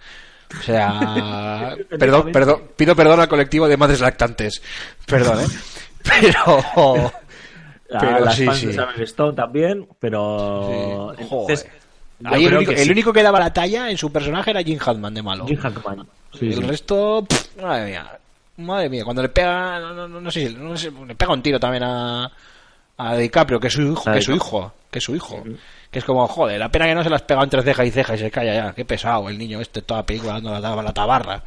S1: O sea, perdón, perdón, pido perdón al colectivo de madres lactantes. Perdón, ¿eh? Pero,
S2: A
S1: pero
S2: las
S1: sí,
S2: fans
S1: sí.
S2: de Sharon Stone también, pero
S1: Sí,
S2: entonces
S1: Ahí el, único,
S2: que
S1: el
S2: sí.
S1: único que daba la talla en su personaje era Jim Hackman de malo.
S2: Jim Hackman.
S1: El resto, pff, madre mía, madre mía, cuando le pega, no, no, no, no sé, no sé, le pega un tiro también a, a DiCaprio, que es su hijo, que es su hijo, que es su hijo, que es como, joder, la pena que no se las pega entre ceja y ceja y se calla ya, qué pesado el niño este, toda película dando la, la tabarra.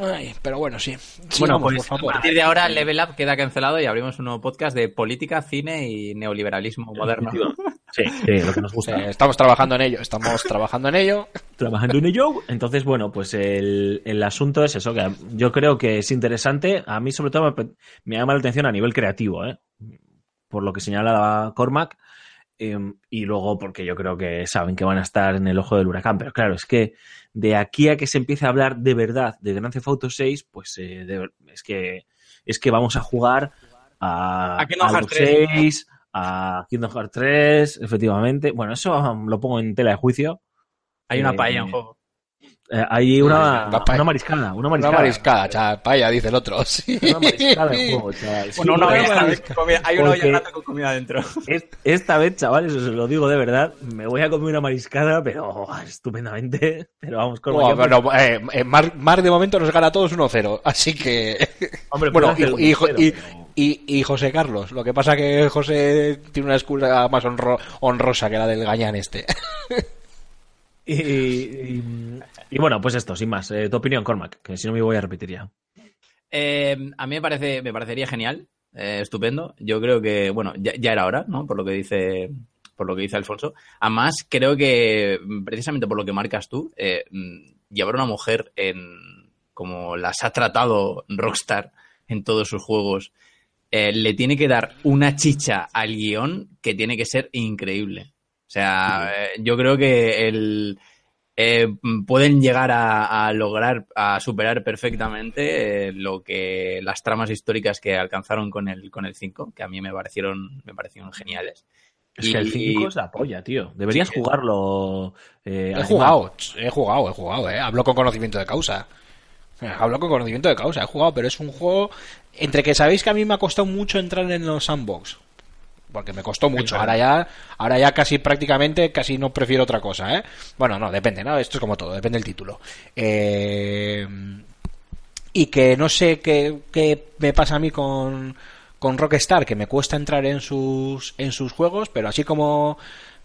S1: Ay, pero bueno, sí.
S3: Bueno, pues
S1: por
S3: a
S1: favor.
S3: partir de ahora Level Up queda cancelado y abrimos un nuevo podcast de política, cine y neoliberalismo moderno.
S2: Sí, sí, lo que nos
S1: Sí,
S2: gusta.
S1: estamos trabajando en ello, estamos trabajando en ello.
S2: Trabajando en ello. Entonces, bueno, pues el, el asunto es eso, que yo creo que es interesante. A mí, sobre todo, me, me llama la atención a nivel creativo, ¿eh? por lo que señala Cormac. Eh, y luego porque yo creo que saben que van a estar en el ojo del huracán. Pero claro, es que de aquí a que se empiece a hablar de verdad de Grand Theft Auto 6, pues eh, de es que es que vamos a jugar a,
S3: A Kingdom Hearts
S2: los
S3: 3.
S2: 6, a Kingdom Hearts 3, efectivamente. Bueno, eso lo pongo en tela de juicio.
S3: Hay una
S2: Eh,
S3: paella en juego.
S2: Eh, hay una, una mariscada, una
S1: Una
S2: mariscada.
S1: mariscada, chaval, paya, dice el otro. Sí.
S2: Una mariscada en juego, chaval. Sí,
S3: Bueno, una
S2: una
S3: olla
S2: mariscada.
S3: comida- hay una olla con comida dentro.
S2: Es- Esta vez, chavales, os lo digo de verdad, me voy a comer una mariscada, pero oh, estupendamente. Pero vamos, con
S1: Bueno, bueno, eh, eh, Mark, Mark de momento nos gana a todos 1-0, así que...
S2: Hombre,
S1: bueno, y, y-
S2: 1-0,
S1: y-
S2: pero-
S1: y- y José Carlos. Lo que pasa que José tiene una excusa más honro- honrosa que la del gañán este.
S2: Y, bueno, pues esto, sin más. Eh, tu opinión, Cormac, que si no me voy a repetir ya.
S3: Eh, a mí me parece, me parecería genial, eh, estupendo. Yo creo que, bueno, ya, era hora, ¿no? Por lo que dice, por lo que dice Alfonso. Además, creo que precisamente por lo que marcas tú, llevar a una mujer en como las ha tratado Rockstar en todos sus juegos, le tiene que dar una chicha al guion que tiene que ser increíble. O sea, eh, yo creo que el, eh, pueden llegar a, a lograr, a superar perfectamente eh, lo que las tramas históricas que alcanzaron con el, con el 5, que a mí me parecieron, me parecieron geniales.
S2: Es que el 5 es la polla, tío. Deberías
S3: Sí.
S2: jugarlo. eh,
S1: He jugado, he jugado, he jugado, eh. Hablo con conocimiento de causa. Hablo con conocimiento de causa, he jugado, pero es un juego entre que sabéis que a mí me ha costado mucho entrar en los sandbox. Porque me costó mucho. Ahora ya, ahora ya casi prácticamente casi no prefiero otra cosa, ¿eh? Bueno, no, depende, ¿no? Esto es como todo, depende del título. Eh, y que no sé qué, qué me pasa a mí con, con Rockstar, que me cuesta entrar en sus, en sus juegos, pero así como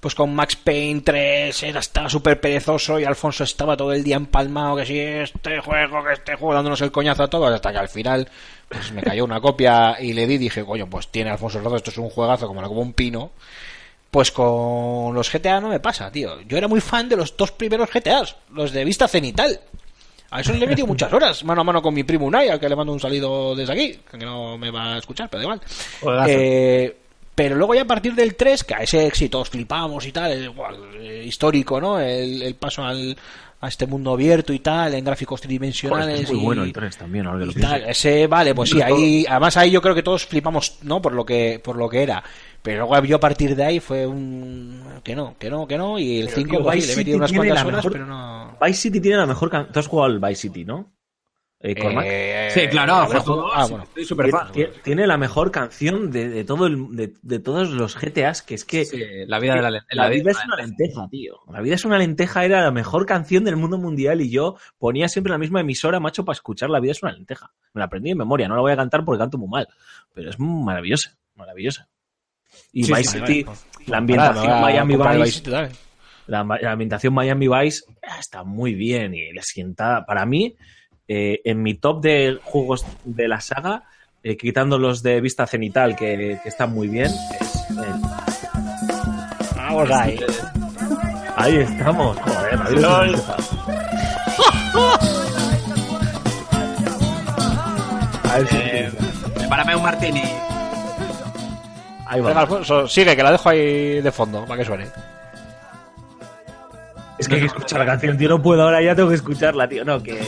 S1: pues con Max Payne 3 era, estaba súper perezoso y Alfonso estaba todo el día empalmado, que si este juego, que este juego, dándonos el coñazo a todos, hasta que al final pues me cayó una copia y le di, dije, coño, pues tiene Alfonso Rodo, esto es un juegazo como, como un pino. Pues con los GTA no me pasa, tío. Yo era muy fan de los dos primeros GTAs, los de vista cenital. A eso le he metido muchas horas, mano a mano con mi primo Unai, al que le mando un salido desde aquí, que no me va a escuchar, pero da igual. Eh, pero luego ya a partir del 3, que a ese éxito os flipamos y tal, es igual, eh, histórico, ¿no? El, el paso al, a este mundo abierto y tal, en gráficos
S2: Joder,
S1: tridimensionales.
S2: es muy
S1: y-
S2: bueno el 3 también, ahora que lo
S1: tal. Ese, vale, pues sí, ahí, además ahí yo creo que todos flipamos, ¿no? Por lo que, por lo que era. Pero luego yo a partir de ahí fue un, que no, que no, que no, y el
S2: Pero,
S1: 5
S2: tío,
S1: pues, sí,
S2: Vice
S1: le he
S2: City
S1: metido unas
S2: tiene
S1: cuantas
S2: la
S1: horas,
S2: mejor-
S1: pero no.
S2: Vice City tiene la mejor canción. Tú has jugado al Vice City, ¿no? Eh, Cormac.
S1: Eh,
S3: Sí, claro, dos,
S1: ah, bueno.
S3: soy súper fan.
S2: Tiene, tiene la mejor canción de, de todo el, de, de todos los GTAs, que es que
S3: Sí, la vida de la, len-
S2: la vida es una lenteja, tío. La vida es una lenteja era la mejor canción del mundo mundial y yo ponía siempre la misma emisora, macho, para escuchar La vida es una lenteja. Me la aprendí de memoria, no la voy a cantar porque canto muy mal, pero es maravillosa, maravillosa. Y
S3: Sí,
S2: Vice
S3: sí,
S2: City,
S1: vale.
S2: la ambientación Miami Vice,
S1: dale.
S2: la, la ambientación Miami Vice ah, está muy bien y le sienta, para mí, eh, en mi top de juegos de la saga, eh, quitando los de vista cenital que, que están muy bien, es el-
S1: Vamos ahí.
S2: Ahí estamos, joder, la vida es una lenteja. A ver si-
S3: Prepárame un martini.
S2: Ahí
S1: Venga,
S2: va.
S1: Alfonso, sigue, que la dejo ahí de fondo, para que suene.
S2: Es que hay que escuchar la canción, tío. No puedo ahora, ya tengo que escucharla, tío. No, que.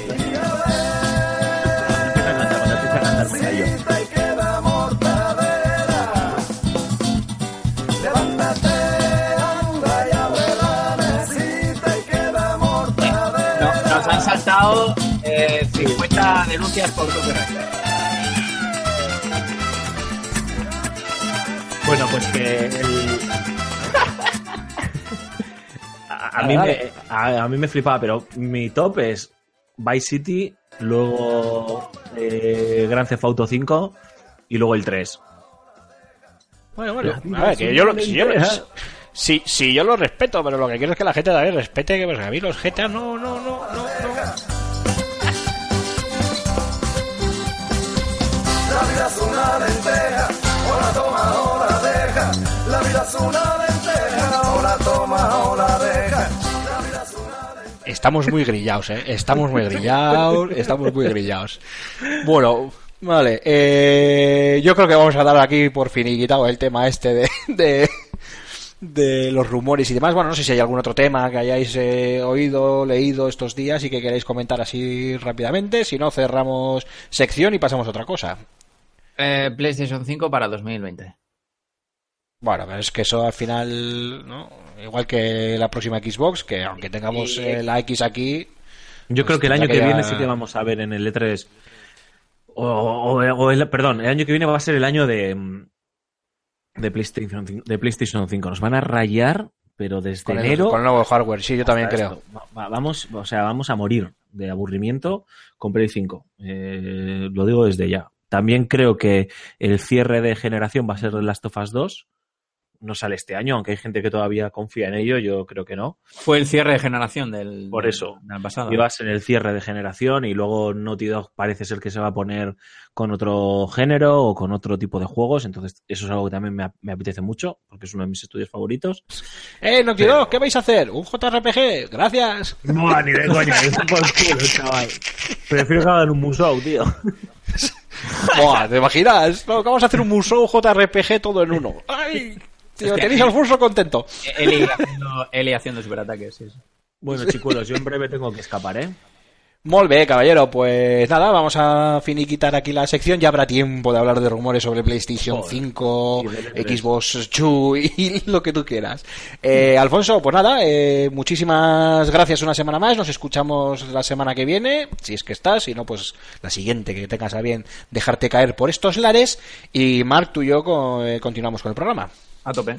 S6: Presentado eh, 50 denuncias por copyright.
S2: Bueno, pues que el... a, a mí me, a, a mí me flipaba, pero mi top es Vice City, luego eh, Grand Theft Auto 5 y luego el 3.
S1: Bueno, bueno, a ver, que yo lo, si, yo, lo- si, si yo lo respeto, pero lo que quiero es que la gente también respete que pues, a mí los GTA no, no, no, no, Estamos muy grillados, ¿eh? Estamos muy grillados, estamos muy grillados. Bueno, vale. Eh, yo creo que vamos a dar aquí por finiquitado el tema este de, de, de los rumores y demás. Bueno, no sé si hay algún otro tema que hayáis eh, oído, leído estos días y que queréis comentar así rápidamente. Si no, cerramos sección y pasamos a otra cosa.
S3: Eh, PlayStation 5 para 2020.
S1: Bueno, pero es que eso al final, ¿no? Igual que la próxima Xbox, que aunque tengamos eh, la X aquí,
S2: Yo
S1: Pues
S2: creo que el año que
S1: que
S2: viene
S1: ya-
S2: sí que vamos a ver en el E3. O, o- o el, perdón, el año que viene va a ser el año de, mm, de, PlayStation, 5, de PlayStation 5. Nos van a rayar, pero desde
S1: con el,
S2: enero.
S1: con el nuevo hardware, sí, yo también creo.
S2: va- vamos, o sea, vamos a morir de aburrimiento con Play 5. Eh, lo digo desde ya. También creo que el cierre de generación va a ser The Last of Us 2. No sale este año, aunque hay gente que todavía confía en ello, yo creo que no.
S3: Fue el cierre de generación del,
S2: Por eso.
S3: del pasado.
S2: A ser el cierre de generación y luego Naughty Dog parece ser que se va a poner con otro género o con otro tipo de juegos. Entonces, eso es algo que también me, me apetece mucho porque es uno de mis estudios favoritos.
S1: ¡Eh, Naughty Dog, ¿qué vais a hacer? ¿Un JRPG? Gracias.
S2: No, ni de coña, por culo, chaval. Prefiero que hagan un musou, tío.
S1: Buah, ¿te imaginas? No, vamos a hacer un Musou JRPG todo en uno. ¡Ay! Tío,
S3: Hostia.
S1: tenéis al Furso contento.
S3: Eli haciendo, Eli haciendo superataques, sí, sí.
S2: Bueno, chicuelos, yo en breve tengo que escapar, ¿eh?
S1: Bé, caballero, pues nada, vamos a finiquitar aquí la sección. Ya habrá tiempo de hablar de rumores sobre PlayStation
S2: Joder.
S1: 5,
S2: Y del E3.
S1: Xbox 2 y lo que tú quieras. Eh, Alfonso, pues nada, eh, muchísimas gracias una semana más. Nos escuchamos la semana que viene, si es que estás, si no, pues la siguiente que tengas a bien dejarte caer por estos lares. Y Marc, tú y yo eh, continuamos con el programa.
S3: A tope.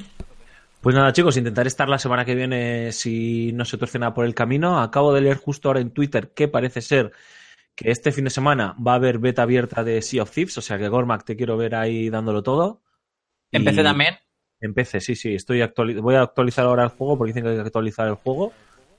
S2: Pues nada, chicos, intentaré estar la semana que viene si no se tuerce nada por el camino. Acabo de leer justo ahora en Twitter que parece ser que este fin de semana va a haber beta abierta de Sea of Thieves, o sea que Gormac te quiero ver ahí dándolo todo.
S3: Empecé
S2: Y-
S3: también.
S2: Empecé, sí, sí, estoy actuali- voy a actualizar ahora el juego porque dicen que hay que actualizar el juego.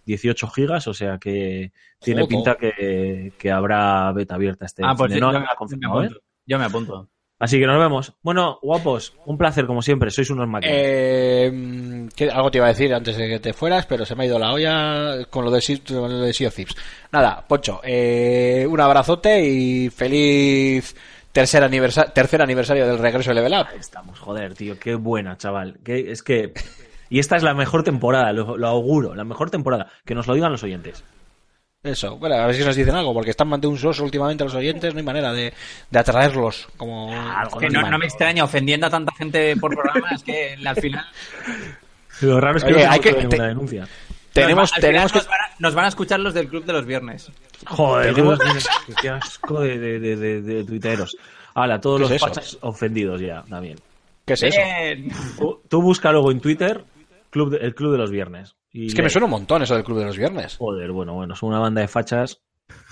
S2: 18 gigas, o sea que tiene
S1: Joder.
S2: pinta que, que habrá beta abierta este
S3: Ah, pues
S2: fin de-
S3: yo,
S2: no,
S3: yo me,
S2: confirmado, ¿eh?
S3: apunto. Yo me apunto.
S2: Así que nos vemos. Bueno, guapos, un placer como siempre, sois unos máquinas.
S1: Eh, que algo te iba a decir antes de que te fueras, pero se me ha ido la olla con lo de, con lo de Sea of Thieves. Nada, Poncho, eh, un abrazote y feliz tercer, aniversa- tercer aniversario del regreso de Level Up.
S2: Ahí estamos, joder, tío, qué buena, chaval. Que, es que. Y esta es la mejor temporada, lo, lo auguro, la mejor temporada. Que nos lo digan los oyentes.
S1: Eso, bueno, a ver si nos dicen algo, porque están soso últimamente los oyentes, no hay manera de, de atraerlos. Como,
S2: Algo
S3: Que no, no me extraña ofendiendo a tanta gente por programa, es que al final
S2: Lo raro es que
S1: Oye,
S2: no
S1: hay que- te-
S2: denuncia.
S1: tenemos,
S3: nos,
S1: tenemos que...
S3: nos, van a, nos van a escuchar los del club de los viernes.
S2: Joder, tenemos... qué asco de, de, de, de- de tuiteros. Hala, todos
S1: ¿Qué
S2: los
S1: es eso?
S2: fachas ofendidos ya, también.
S1: ¿Qué es eso?
S3: Bien.
S2: Tú, tú busca luego en Twitter club de- el Club de los Viernes. Y
S1: Es que me suena un montón eso del Club de los Viernes.
S2: Joder, bueno, bueno, son una banda de fachas.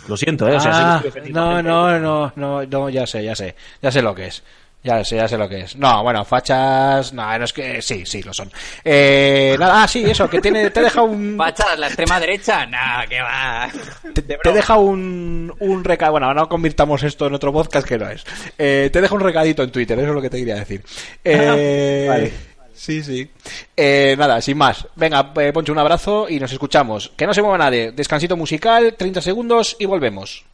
S2: Lo siento, ¿eh? O sea,
S1: Ah, no, no, no, no, no, ya sé, ya sé, ya sé lo que es. Ya sé, ya sé lo que es. No, bueno, fachas, no, no es que sí, sí lo son. Eh, nada, ah, sí, eso, que tiene, te deja un,
S3: Fachas, la extrema derecha, nah, que va.
S1: te, te deja un, un recado, bueno, no convirtamos esto en otro podcast que no es. Eh, te deja un recadito en Twitter, eso es lo que te quería decir. Eh,
S2: Vale.
S1: Sí, sí. Eh, nada, sin más. Venga, eh, Poncho, un abrazo y nos escuchamos. Que no se mueva nadie. Descansito musical, 30 segundos y volvemos.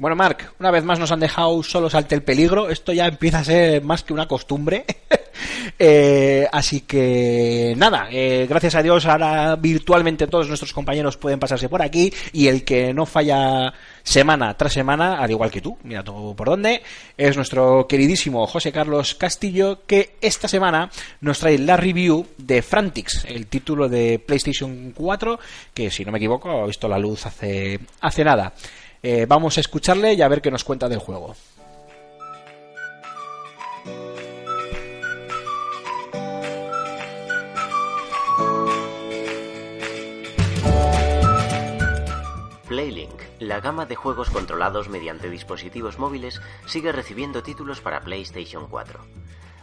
S1: Bueno, Marc, una vez más nos han dejado solos ante el peligro. Esto ya empieza a ser más que una costumbre. Eh, así que nada, eh, gracias a Dios ahora virtualmente todos nuestros compañeros pueden pasarse por aquí y el que no falla semana tras semana, al igual que tú, mira tú por dónde, es nuestro queridísimo José Carlos Castillo que esta semana nos trae la review de Frantix, el título de PlayStation 4 que si no me equivoco ha visto la luz hace, hace nada. Eh, vamos a escucharle y a ver qué nos cuenta del juego.
S7: PlayLink, la gama de juegos controlados mediante dispositivos móviles, sigue recibiendo títulos para PlayStation 4.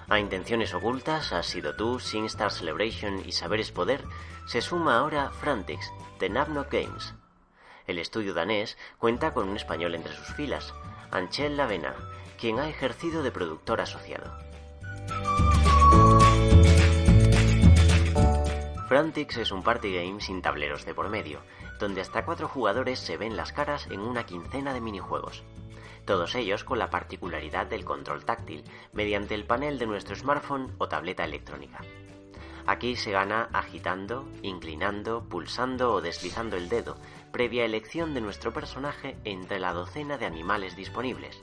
S7: A intenciones ocultas, a Sido tú, SingStar Celebration y Saberes Poder, se suma ahora Frantix, de Nabnock Games. El estudio danés cuenta con un español entre sus filas, Anchel Lavena, quien ha ejercido de productor asociado. Frantix es un party game sin tableros de por medio, donde hasta cuatro jugadores se ven las caras en una quincena de minijuegos. Todos ellos con la particularidad del control táctil, mediante el panel de nuestro smartphone o tableta electrónica. Aquí se gana agitando, inclinando, pulsando o deslizando el dedo, previa elección de nuestro personaje entre la docena de animales disponibles,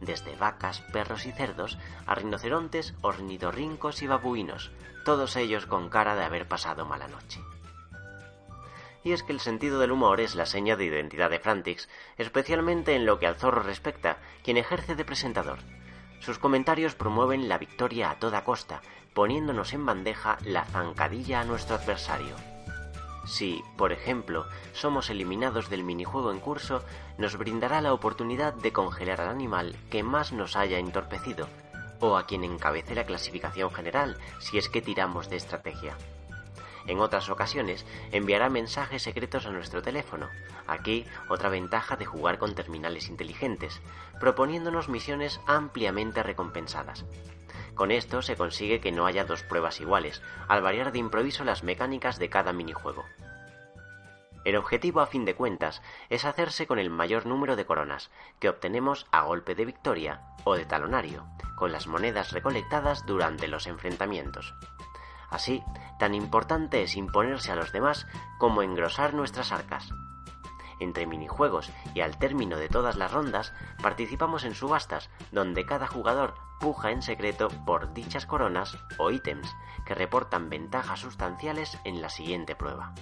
S7: desde vacas, perros y cerdos a rinocerontes, ornitorrincos y babuinos, todos ellos con cara de haber pasado mala noche. Y es que el sentido del humor es la seña de identidad de Frantix, especialmente en lo que al zorro respecta, quien ejerce de presentador. Sus comentarios promueven la victoria a toda costa, poniéndonos en bandeja la zancadilla a nuestro adversario. Si, por ejemplo, somos eliminados del minijuego en curso, nos brindará la oportunidad de congelar al animal que más nos haya entorpecido, o a quien encabece la clasificación general, si es que tiramos de estrategia. En otras ocasiones enviará mensajes secretos a nuestro teléfono. Aquí otra ventaja de jugar con terminales inteligentes, proponiéndonos misiones ampliamente recompensadas. Con esto se consigue que no haya dos pruebas iguales, al variar de improviso las mecánicas de cada minijuego. El objetivo a fin de cuentas es hacerse con el mayor número de coronas, que obtenemos a golpe de victoria o de talonario, con las monedas recolectadas durante los enfrentamientos. Así, tan importante es imponerse a los demás como engrosar nuestras arcas. Entre minijuegos y al término de todas las rondas, participamos en subastas donde cada jugador puja en secreto por dichas coronas o ítems que reportan ventajas sustanciales en la siguiente prueba.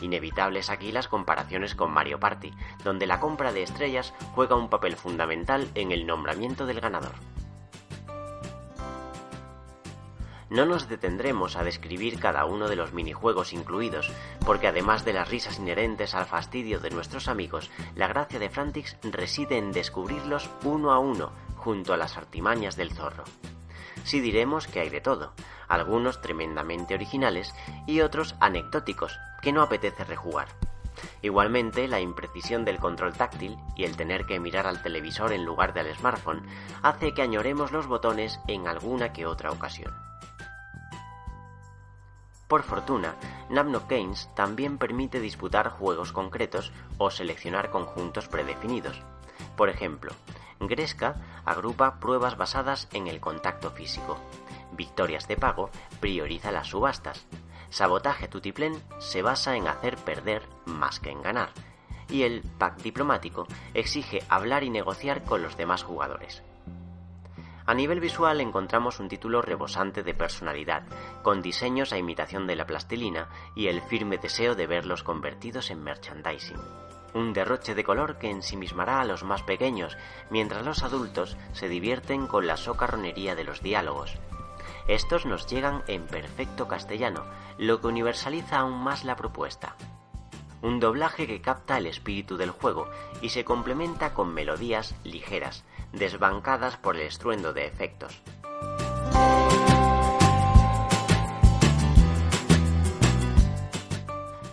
S7: Inevitables aquí las comparaciones con Mario Party, donde la compra de estrellas juega un papel fundamental en el nombramiento del ganador. No nos detendremos a describir cada uno de los minijuegos incluidos, porque además de las risas inherentes al fastidio de nuestros amigos, la gracia de Frantix reside en descubrirlos uno a uno, junto a las artimañas del zorro. Sí diremos que hay de todo, algunos tremendamente originales y otros anecdóticos, que no apetece rejugar. Igualmente, la imprecisión del control táctil y el tener que mirar al televisor en lugar del smartphone hace que añoremos los botones en alguna que otra ocasión. Por fortuna, Nabnock Games también permite disputar juegos concretos o seleccionar conjuntos predefinidos. Por ejemplo, Gresca agrupa pruebas basadas en el contacto físico. Victorias de pago prioriza las subastas. Sabotaje Tutiplén se basa en hacer perder más que en ganar. Y el pack diplomático exige hablar y negociar con los demás jugadores. A nivel visual encontramos un título rebosante de personalidad, con diseños a imitación de la plastilina y el firme deseo de verlos convertidos en merchandising. Un derroche de color que ensimismará a los más pequeños, mientras los adultos se divierten con la socarronería de los diálogos. Estos nos llegan en perfecto castellano, lo que universaliza aún más la propuesta. Un doblaje que capta el espíritu del juego y se complementa con melodías ligeras, desbancadas por el estruendo de efectos.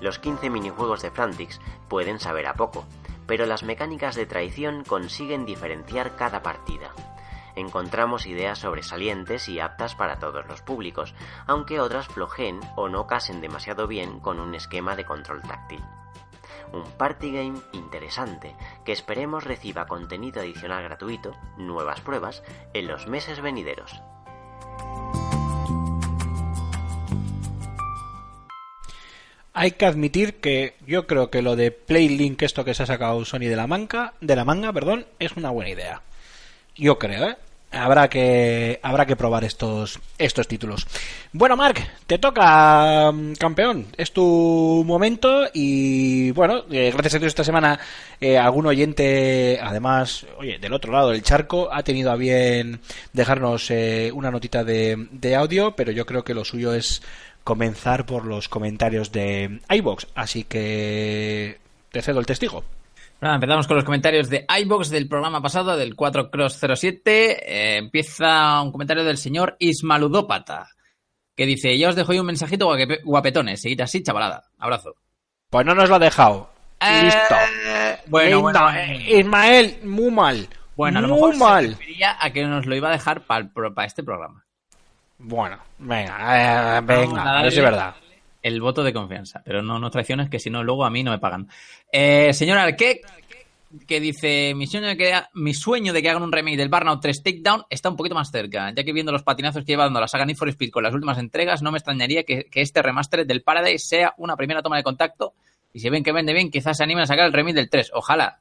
S7: Los 15 minijuegos de Frantix pueden saber a poco, pero las mecánicas de traición consiguen diferenciar cada partida. Encontramos ideas sobresalientes y aptas para todos los públicos, aunque otras flojeen o no casen demasiado bien con un esquema de control táctil. Un party game interesante que esperemos reciba contenido adicional gratuito, nuevas pruebas, en los meses venideros.
S1: Hay que admitir que yo creo que lo de Playlink, esto que se ha sacado Sony de la manga, de la manga, perdón, es una buena idea. Yo creo, ¿eh? Habrá que habrá que probar estos estos títulos. Bueno, Mark, te toca, mm, campeón. Es tu momento y bueno, eh, gracias a Dios esta semana eh, algún oyente, además, oye, del otro lado del charco, ha tenido a bien dejarnos eh, una notita de, de audio, pero yo creo que lo suyo es comenzar por los comentarios de iBox, así que te cedo el testigo.
S3: Nada, empezamos con los comentarios de iBox del programa pasado, del 4Cross07. Eh, empieza un comentario del señor Ismaludópata, que dice, ya os dejo yo un mensajito guape- guapetones, seguid así, chavalada. Abrazo.
S1: Pues no nos lo ha dejado. Listo.
S3: Eh, bueno,
S1: Listo.
S3: bueno,
S1: Eh, Ismael, muy mal.
S3: Bueno, a lo mejor
S1: mal.
S3: se refería a que nos lo iba a dejar para este programa.
S1: Bueno, venga, eh, venga,
S3: a
S1: a ver si es verdad.
S3: El voto de confianza, pero no nos traiciones que si no luego a mí no me pagan. Eh, señor Arqué, que dice, mi sueño, de que, mi sueño de que hagan un remake del Burnout 3 Takedown está un poquito más cerca, ya que viendo los patinazos que lleva dando la saga Need for Speed con las últimas entregas, no me extrañaría que, que este remaster del Paradise sea una primera toma de contacto. Y si ven que vende bien, quizás se animen a sacar el remake del 3, ojalá.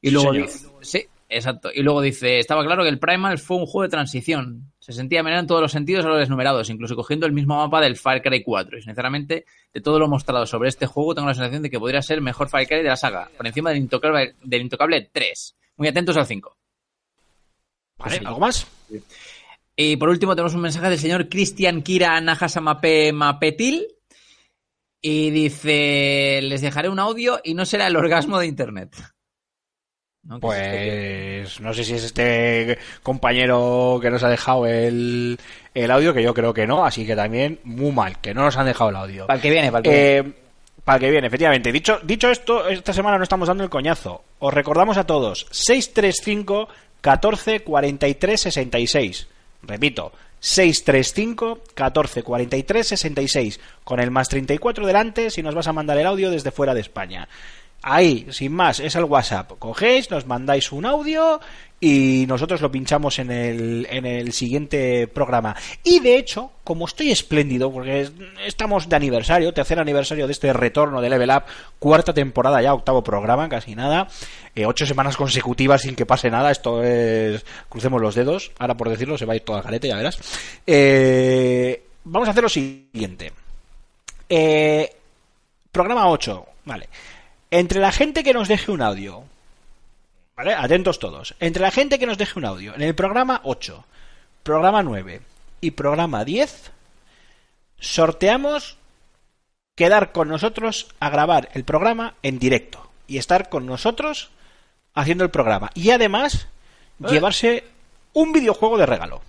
S3: Y luego dice, sí, exacto. Y luego dice, estaba claro que el Primal fue un juego de transición. Se sentía menor en todos los sentidos a los desnumerados, incluso cogiendo el mismo mapa del Far Cry 4. Y sinceramente, de todo lo mostrado sobre este juego, tengo la sensación de que podría ser el mejor Far Cry de la saga, por encima del intocable, del intocable 3. Muy atentos al 5.
S1: Vale,
S3: Sí.
S1: ¿algo más?
S3: Y por último tenemos un mensaje del señor Cristian Kira Nahasamape Mapetil. Y dice, les dejaré un audio y no será el orgasmo de Internet. ¿No? ¿Qué es esto que-
S1: Pues no sé si es este compañero que nos ha dejado el, el audio, que yo creo que no, así que también muy mal, que no nos han dejado el audio.
S3: Para el que viene, para el que viene.
S1: Eh, para el que viene, efectivamente. Dicho, dicho esto, esta semana no estamos dando el coñazo. Os recordamos a todos, 635 14 43 66. Repito, 635 14 43 66. Con el más 34 delante si nos vas a mandar el audio desde fuera de España. Ahí, sin más, es el WhatsApp. Cogéis, nos mandáis un audio y nosotros lo pinchamos en el, en el siguiente programa. Y de hecho, como estoy espléndido, porque es- estamos de aniversario, tercer aniversario de este retorno de Level Up, cuarta temporada ya, octavo programa, casi nada, eh, ocho semanas consecutivas sin que pase nada, esto es, crucemos los dedos, ahora por decirlo se va a ir todo al garete, ya verás. Eh, vamos a hacer lo siguiente. Eh, programa 8, vale. Entre la gente que nos deje un audio, ¿vale? Atentos todos. Entre la gente que nos deje un audio, en el programa 8, programa 9 y programa 10, sorteamos quedar con nosotros a grabar el programa en directo y estar con nosotros haciendo el programa. Y además, llevarse un videojuego de regalo.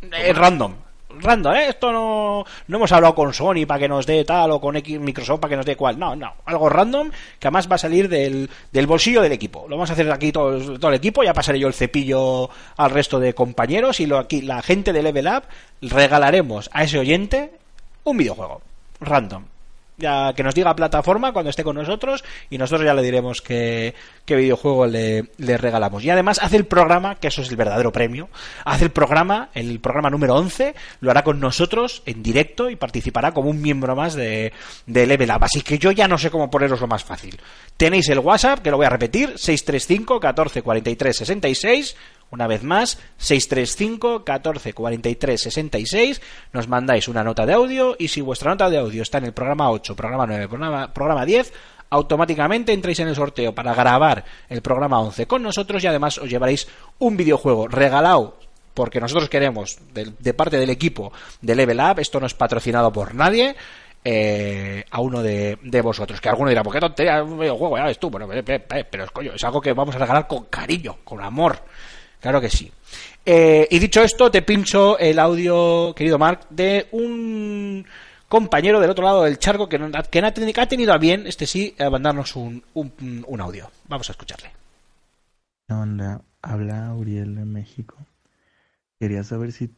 S1: Eh, random. Random, ¿eh? Esto no, no hemos hablado con Sony para que nos dé tal o con X Microsoft para que nos dé cual. No, no. Algo random que además va a salir del, del bolsillo del equipo. Lo vamos a hacer aquí todo, todo el equipo. Ya pasaré yo el cepillo al resto de compañeros y lo aquí la gente de Level Up regalaremos a ese oyente un videojuego. Random. Ya que nos diga plataforma cuando esté con nosotros y nosotros ya le diremos qué, qué videojuego le, le regalamos. Y además hace el programa, que eso es el verdadero premio, hace el programa, el programa número 11, lo hará con nosotros en directo y participará como un miembro más de, de Level Up. Así que yo ya no sé cómo poneros lo más fácil. Tenéis el WhatsApp, que lo voy a repetir, 635 14 43 66. Una vez más, 635 14 43 66. Nos mandáis una nota de audio y si vuestra nota de audio está en el programa 8, programa 9, programa, programa 10, automáticamente entráis en el sorteo para grabar el programa 11 con nosotros y además os llevaréis un videojuego regalado porque nosotros queremos de, de parte del equipo de Level Up, esto no es patrocinado por nadie, eh, a uno de, vosotros. Que alguno dirá, ¿por qué tontería? Un videojuego, ya ves tú. Bueno, eh, eh, pero coño, es algo que vamos a regalar con cariño, con amor. Claro que sí. Eh, y dicho esto, te pincho el audio, querido Mark, de un compañero del otro lado del charco que, no- que ha tenido a bien, este sí, a mandarnos un, un, audio. Vamos a escucharle.
S8: ¿Qué onda? Habla Uriel de México. Quería saber si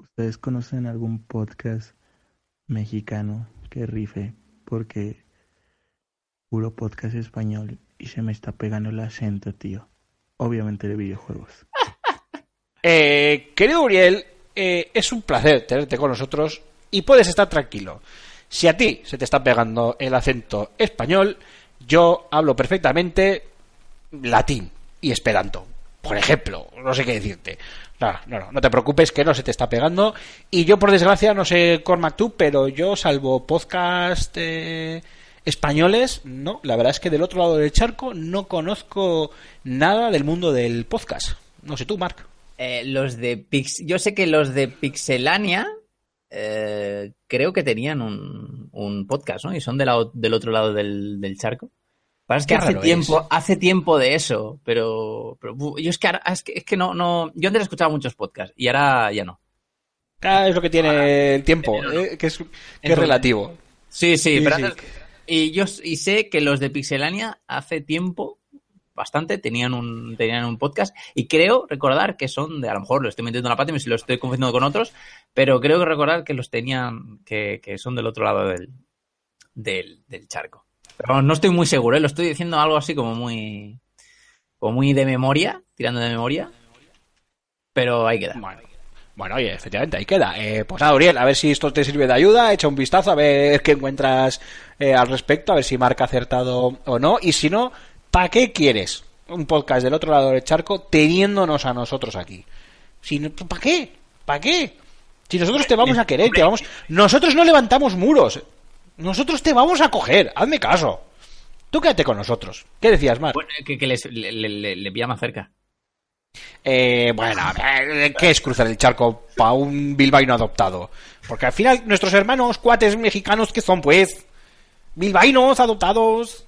S8: ustedes conocen algún podcast mexicano que rife, porque puro podcast español y se me está pegando el acento, tío. Obviamente de videojuegos.
S1: Eh, querido Uriel, eh, es un placer tenerte con nosotros y puedes estar tranquilo. Si a ti se te está pegando el acento español, yo hablo perfectamente latín y esperanto. Por ejemplo, no sé qué decirte. No, no, no, te preocupes que no se te está pegando. Y yo, por desgracia, no sé, Cormac, tú, pero yo, salvo podcast eh, españoles, no, la verdad es que del otro lado del charco no conozco nada del mundo del podcast. No sé tú, Marc.
S3: Eh, los de Pix... Yo sé que los de Pixelania eh, creo que tenían un, un podcast, ¿no? Y son de la- del otro lado del, del charco. Es que
S1: Qué
S3: hace tiempo,
S1: es.
S3: hace tiempo de eso, pero, pero, yo es que, ahora- es que es que no, no, yo antes escuchaba muchos podcasts y ahora ya no.
S1: Ah, es lo que tiene el tiempo, eh, que es, que es
S3: Eso-
S1: relativo.
S3: Sí, sí,
S1: Sí,
S3: pero
S1: sí.
S3: antes- y yo y sé que los de Pixelania hace tiempo bastante tenían un tenían un podcast y creo recordar que son de a lo mejor lo estoy metiendo en la pata y si lo estoy confundiendo con otros, pero creo que recordar que los tenían que, que son del otro lado del, del, del charco. Pero no estoy muy seguro, ¿eh? lo estoy diciendo algo así como muy como muy de memoria, tirando de memoria. Pero ahí queda.
S1: Bueno, bueno, oye, efectivamente, ahí queda. Eh, pues nada, Uriel, a ver si esto te sirve de ayuda, echa un vistazo a ver qué encuentras eh, al respecto, a ver si Marca acertado o no. Y si no, ¿para qué quieres un podcast del otro lado del charco teniéndonos a nosotros aquí? Si no- ¿Para qué? ¿Para qué? Si nosotros te vamos a querer, te vamos... Nosotros no levantamos muros. Nosotros te vamos a coger. Hazme caso. Tú quédate con nosotros. ¿Qué decías, Marc?
S3: Bueno, que, les, le, más cerca.
S1: Eh, bueno, a ver, ¿qué es cruzar el charco para un bilbaíno adoptado? Porque al final nuestros hermanos cuates mexicanos que son, pues, bilbaínos adoptados.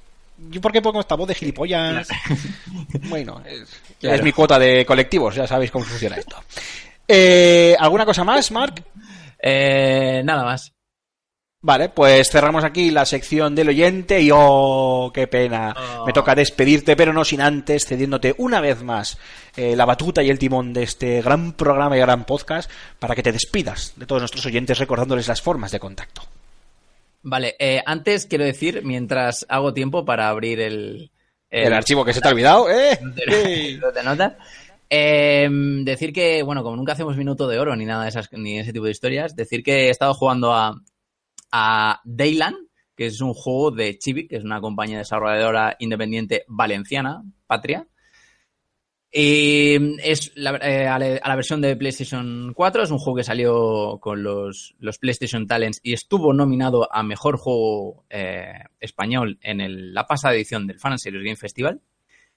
S1: ¿Yo por qué pongo esta voz de gilipollas? Bueno, es,
S3: Claro.
S1: es mi cuota de colectivos, ya sabéis cómo funciona esto. Eh, ¿Alguna cosa más, Marc?
S3: Eh, nada más.
S1: Vale, pues cerramos aquí la sección del oyente y oh, qué pena.
S3: Oh.
S1: Me toca despedirte, pero no sin antes cediéndote una vez más eh, la batuta y el timón de este gran programa y gran podcast para que te despidas de todos nuestros oyentes recordándoles las formas de contacto.
S3: Vale, eh, antes quiero decir, mientras hago tiempo para abrir el...
S1: El, archivo que se te ha olvidado, ¿eh?
S3: de notas, eh, decir que, bueno, como nunca hacemos minuto de oro ni nada de esas, ni ese tipo de historias, decir que he estado jugando a, a Dayland, que es un juego de Chibi, que es una compañía desarrolladora independiente valenciana, patria. Y es la, eh, a, la, a la versión de PlayStation 4, es un juego que salió con los, los PlayStation Talents y estuvo nominado a Mejor Juego eh, Español en el- la pasada edición del Fan Series Game Festival.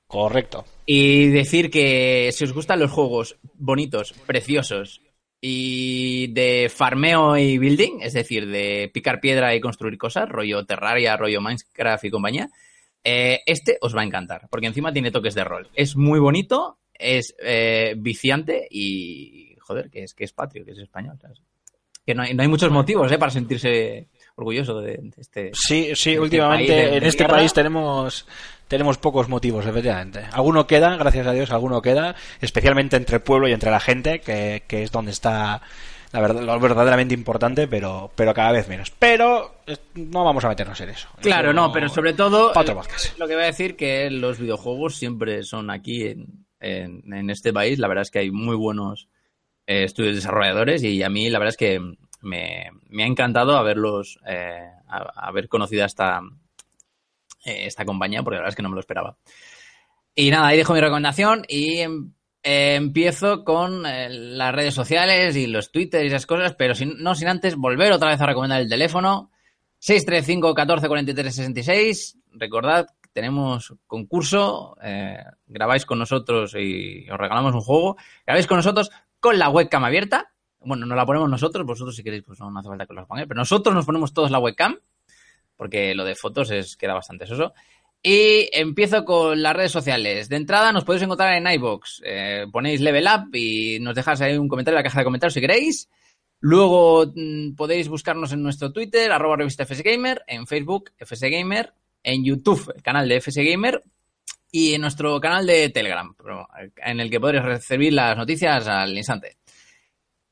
S1: Correcto.
S3: Y decir que si os gustan los juegos bonitos, preciosos y de farmeo y building, es decir, de picar piedra y construir cosas, rollo Terraria, rollo Minecraft y compañía, eh, este os va a encantar, porque encima tiene toques de rol. Es muy bonito, es eh, viciante y, joder, que es, que es patrio, que es español. Que no hay, no hay muchos motivos eh, para sentirse orgulloso de, de este...
S1: Sí, sí,
S3: de este
S1: últimamente
S3: país de-
S1: en este
S3: mierda.
S1: país tenemos tenemos pocos motivos, efectivamente. Alguno queda, gracias a Dios, alguno queda, especialmente entre el pueblo y entre la gente, que, que es donde está la verdad, lo verdaderamente importante, pero, pero cada vez menos. Pero eh, no vamos a meternos en eso.
S3: Claro,
S1: Eso
S3: no, pero sobre todo lo que voy a decir que los videojuegos siempre son aquí en, en- en este país. La verdad es que hay muy buenos eh, estudios desarrolladores y a mí la verdad es que me, me ha encantado haberlos, eh, haber conocido a esta, eh, esta compañía porque la verdad es que no me lo esperaba. Y nada, ahí dejo mi recomendación y em- eh, empiezo con las redes sociales y los twitters y esas cosas, pero sin, no sin antes volver otra vez a recomendar el teléfono. 635 14 43 66. Recordad, tenemos concurso. grabáis con nosotros y os regalamos un juego. Grabáis con nosotros con la webcam abierta. Bueno, nos la ponemos nosotros. Vosotros, si queréis, pues no hace falta que os pongáis. Pero nosotros nos ponemos todos la webcam. Porque lo de fotos es queda bastante soso. Y empiezo con las redes sociales. De entrada nos podéis encontrar en iBox. ponéis Level Up y nos dejáis ahí un comentario en la caja de comentarios si queréis. Luego mm, podéis buscarnos en nuestro Twitter, arroba revista FSGamer, en Facebook, FSGamer, en YouTube, el canal de FSGamer, y en nuestro canal de Telegram, eh, en el que podréis recibir las noticias al instante.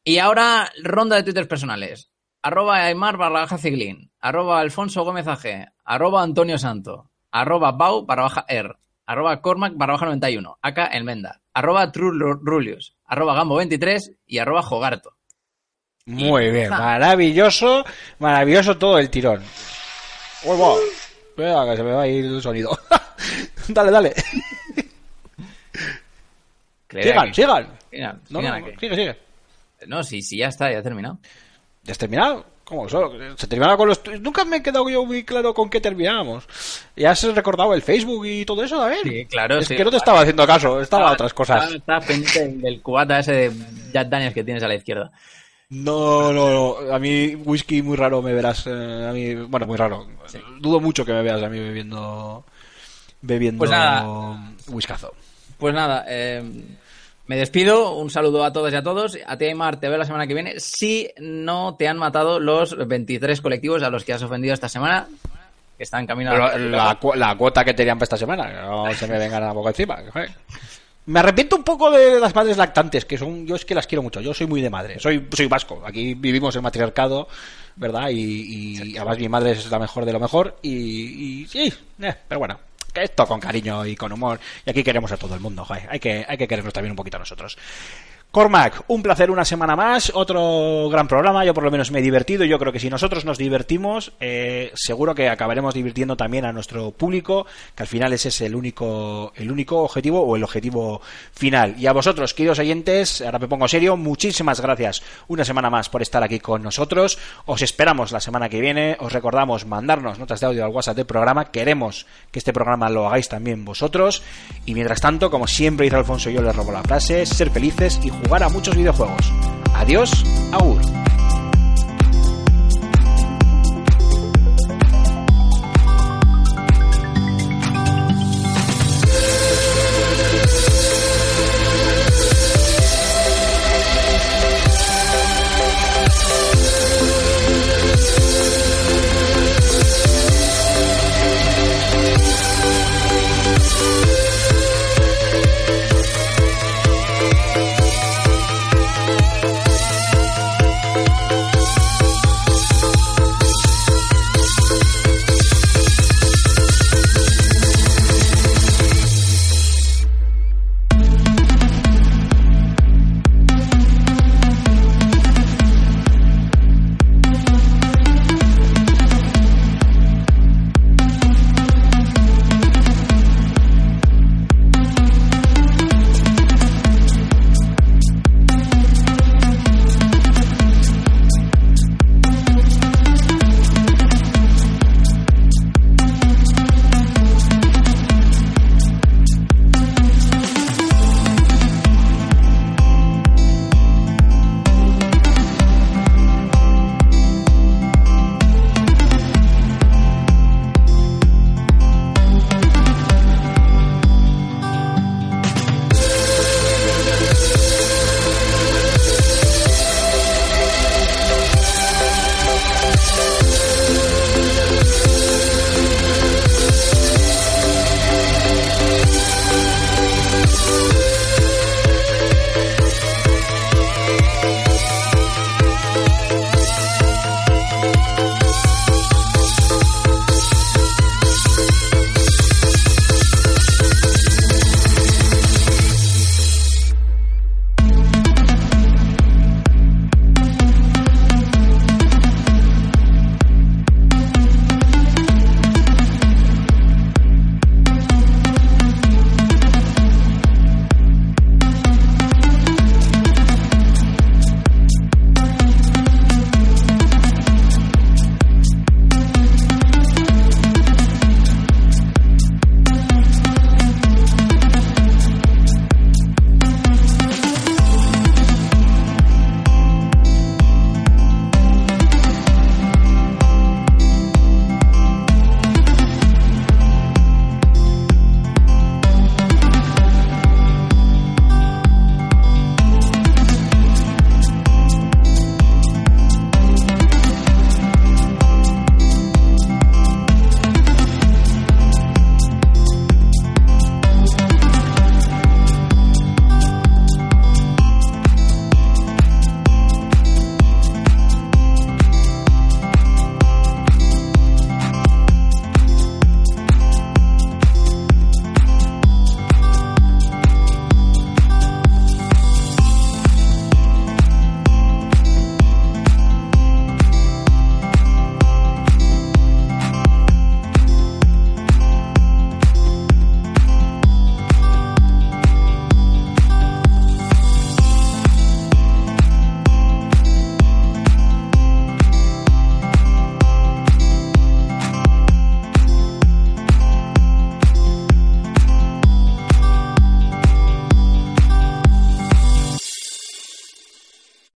S3: Y ahora, ronda de twitters personales. Arroba Aymar barra baja Ciglin, arroba Alfonso Gómez AG, arroba Antonio Santo, arroba bau barra baja er, arroba cormac barra baja 91, acá Elmenda, arroba trurulius, arroba gambo 23 y arroba jogarto.
S1: Muy bien, maravilloso, maravilloso todo el tirón. Uy, va. Espera, que se me va a ir el sonido. dale, dale. Sigan, sigan.
S3: Sigan,
S1: No, sigue, sigue.
S3: No, sí, sí, ya está, ya he terminado.
S1: ¿Ya has terminado? ¿Cómo? ¿Se terminaba con los... Nunca me he quedado yo muy claro con qué terminábamos. ¿Ya has recordado el Facebook y todo eso, David?
S3: Sí, claro,
S1: Es
S3: sí.
S1: que no te estaba haciendo caso, estaba a otras cosas.
S3: Estaba, estaba pendiente del, del cubata ese de Jack Daniels que tienes a la izquierda.
S1: No, no, no. A mí whisky muy raro me verás. eh, a mí, bueno, muy raro. Dudo mucho que me veas a mí bebiendo... Bebiendo...
S3: Pues nada.
S1: Whiskazo.
S3: Pues nada, eh, me despido. Un saludo a todos y a todos. A ti, Aymar, te veo la semana que viene. Si no te han matado los 23 colectivos a los que has ofendido esta semana, que están caminando.
S1: Pero la, cu- la cuota que tenían para esta semana, que no se me vengan a poco encima. Me arrepiento un poco de las madres lactantes, que son, yo es que las quiero mucho, yo soy muy de madre, soy, soy vasco, aquí vivimos el matriarcado, ¿verdad? Y, y además mi madre es la mejor de lo mejor, y, y sí, eh, pero bueno, esto con cariño y con humor, y aquí queremos a todo el mundo, joder, hay que, hay que querernos también un poquito a nosotros. Cormac, un placer una semana más, otro gran programa, yo por lo menos me he divertido, yo creo que si nosotros nos divertimos, eh, seguro que acabaremos divirtiendo también a nuestro público, que al final ese es el único, el único objetivo o el objetivo final. Y a vosotros, queridos oyentes, ahora me pongo serio, muchísimas gracias una semana más por estar aquí con nosotros, os esperamos la semana que viene, os recordamos mandarnos notas de audio al WhatsApp del programa, queremos que este programa lo hagáis también vosotros, y mientras tanto, como siempre dice Alfonso, yo les robo la frase, ser felices y jugar a muchos videojuegos. Adiós, agur.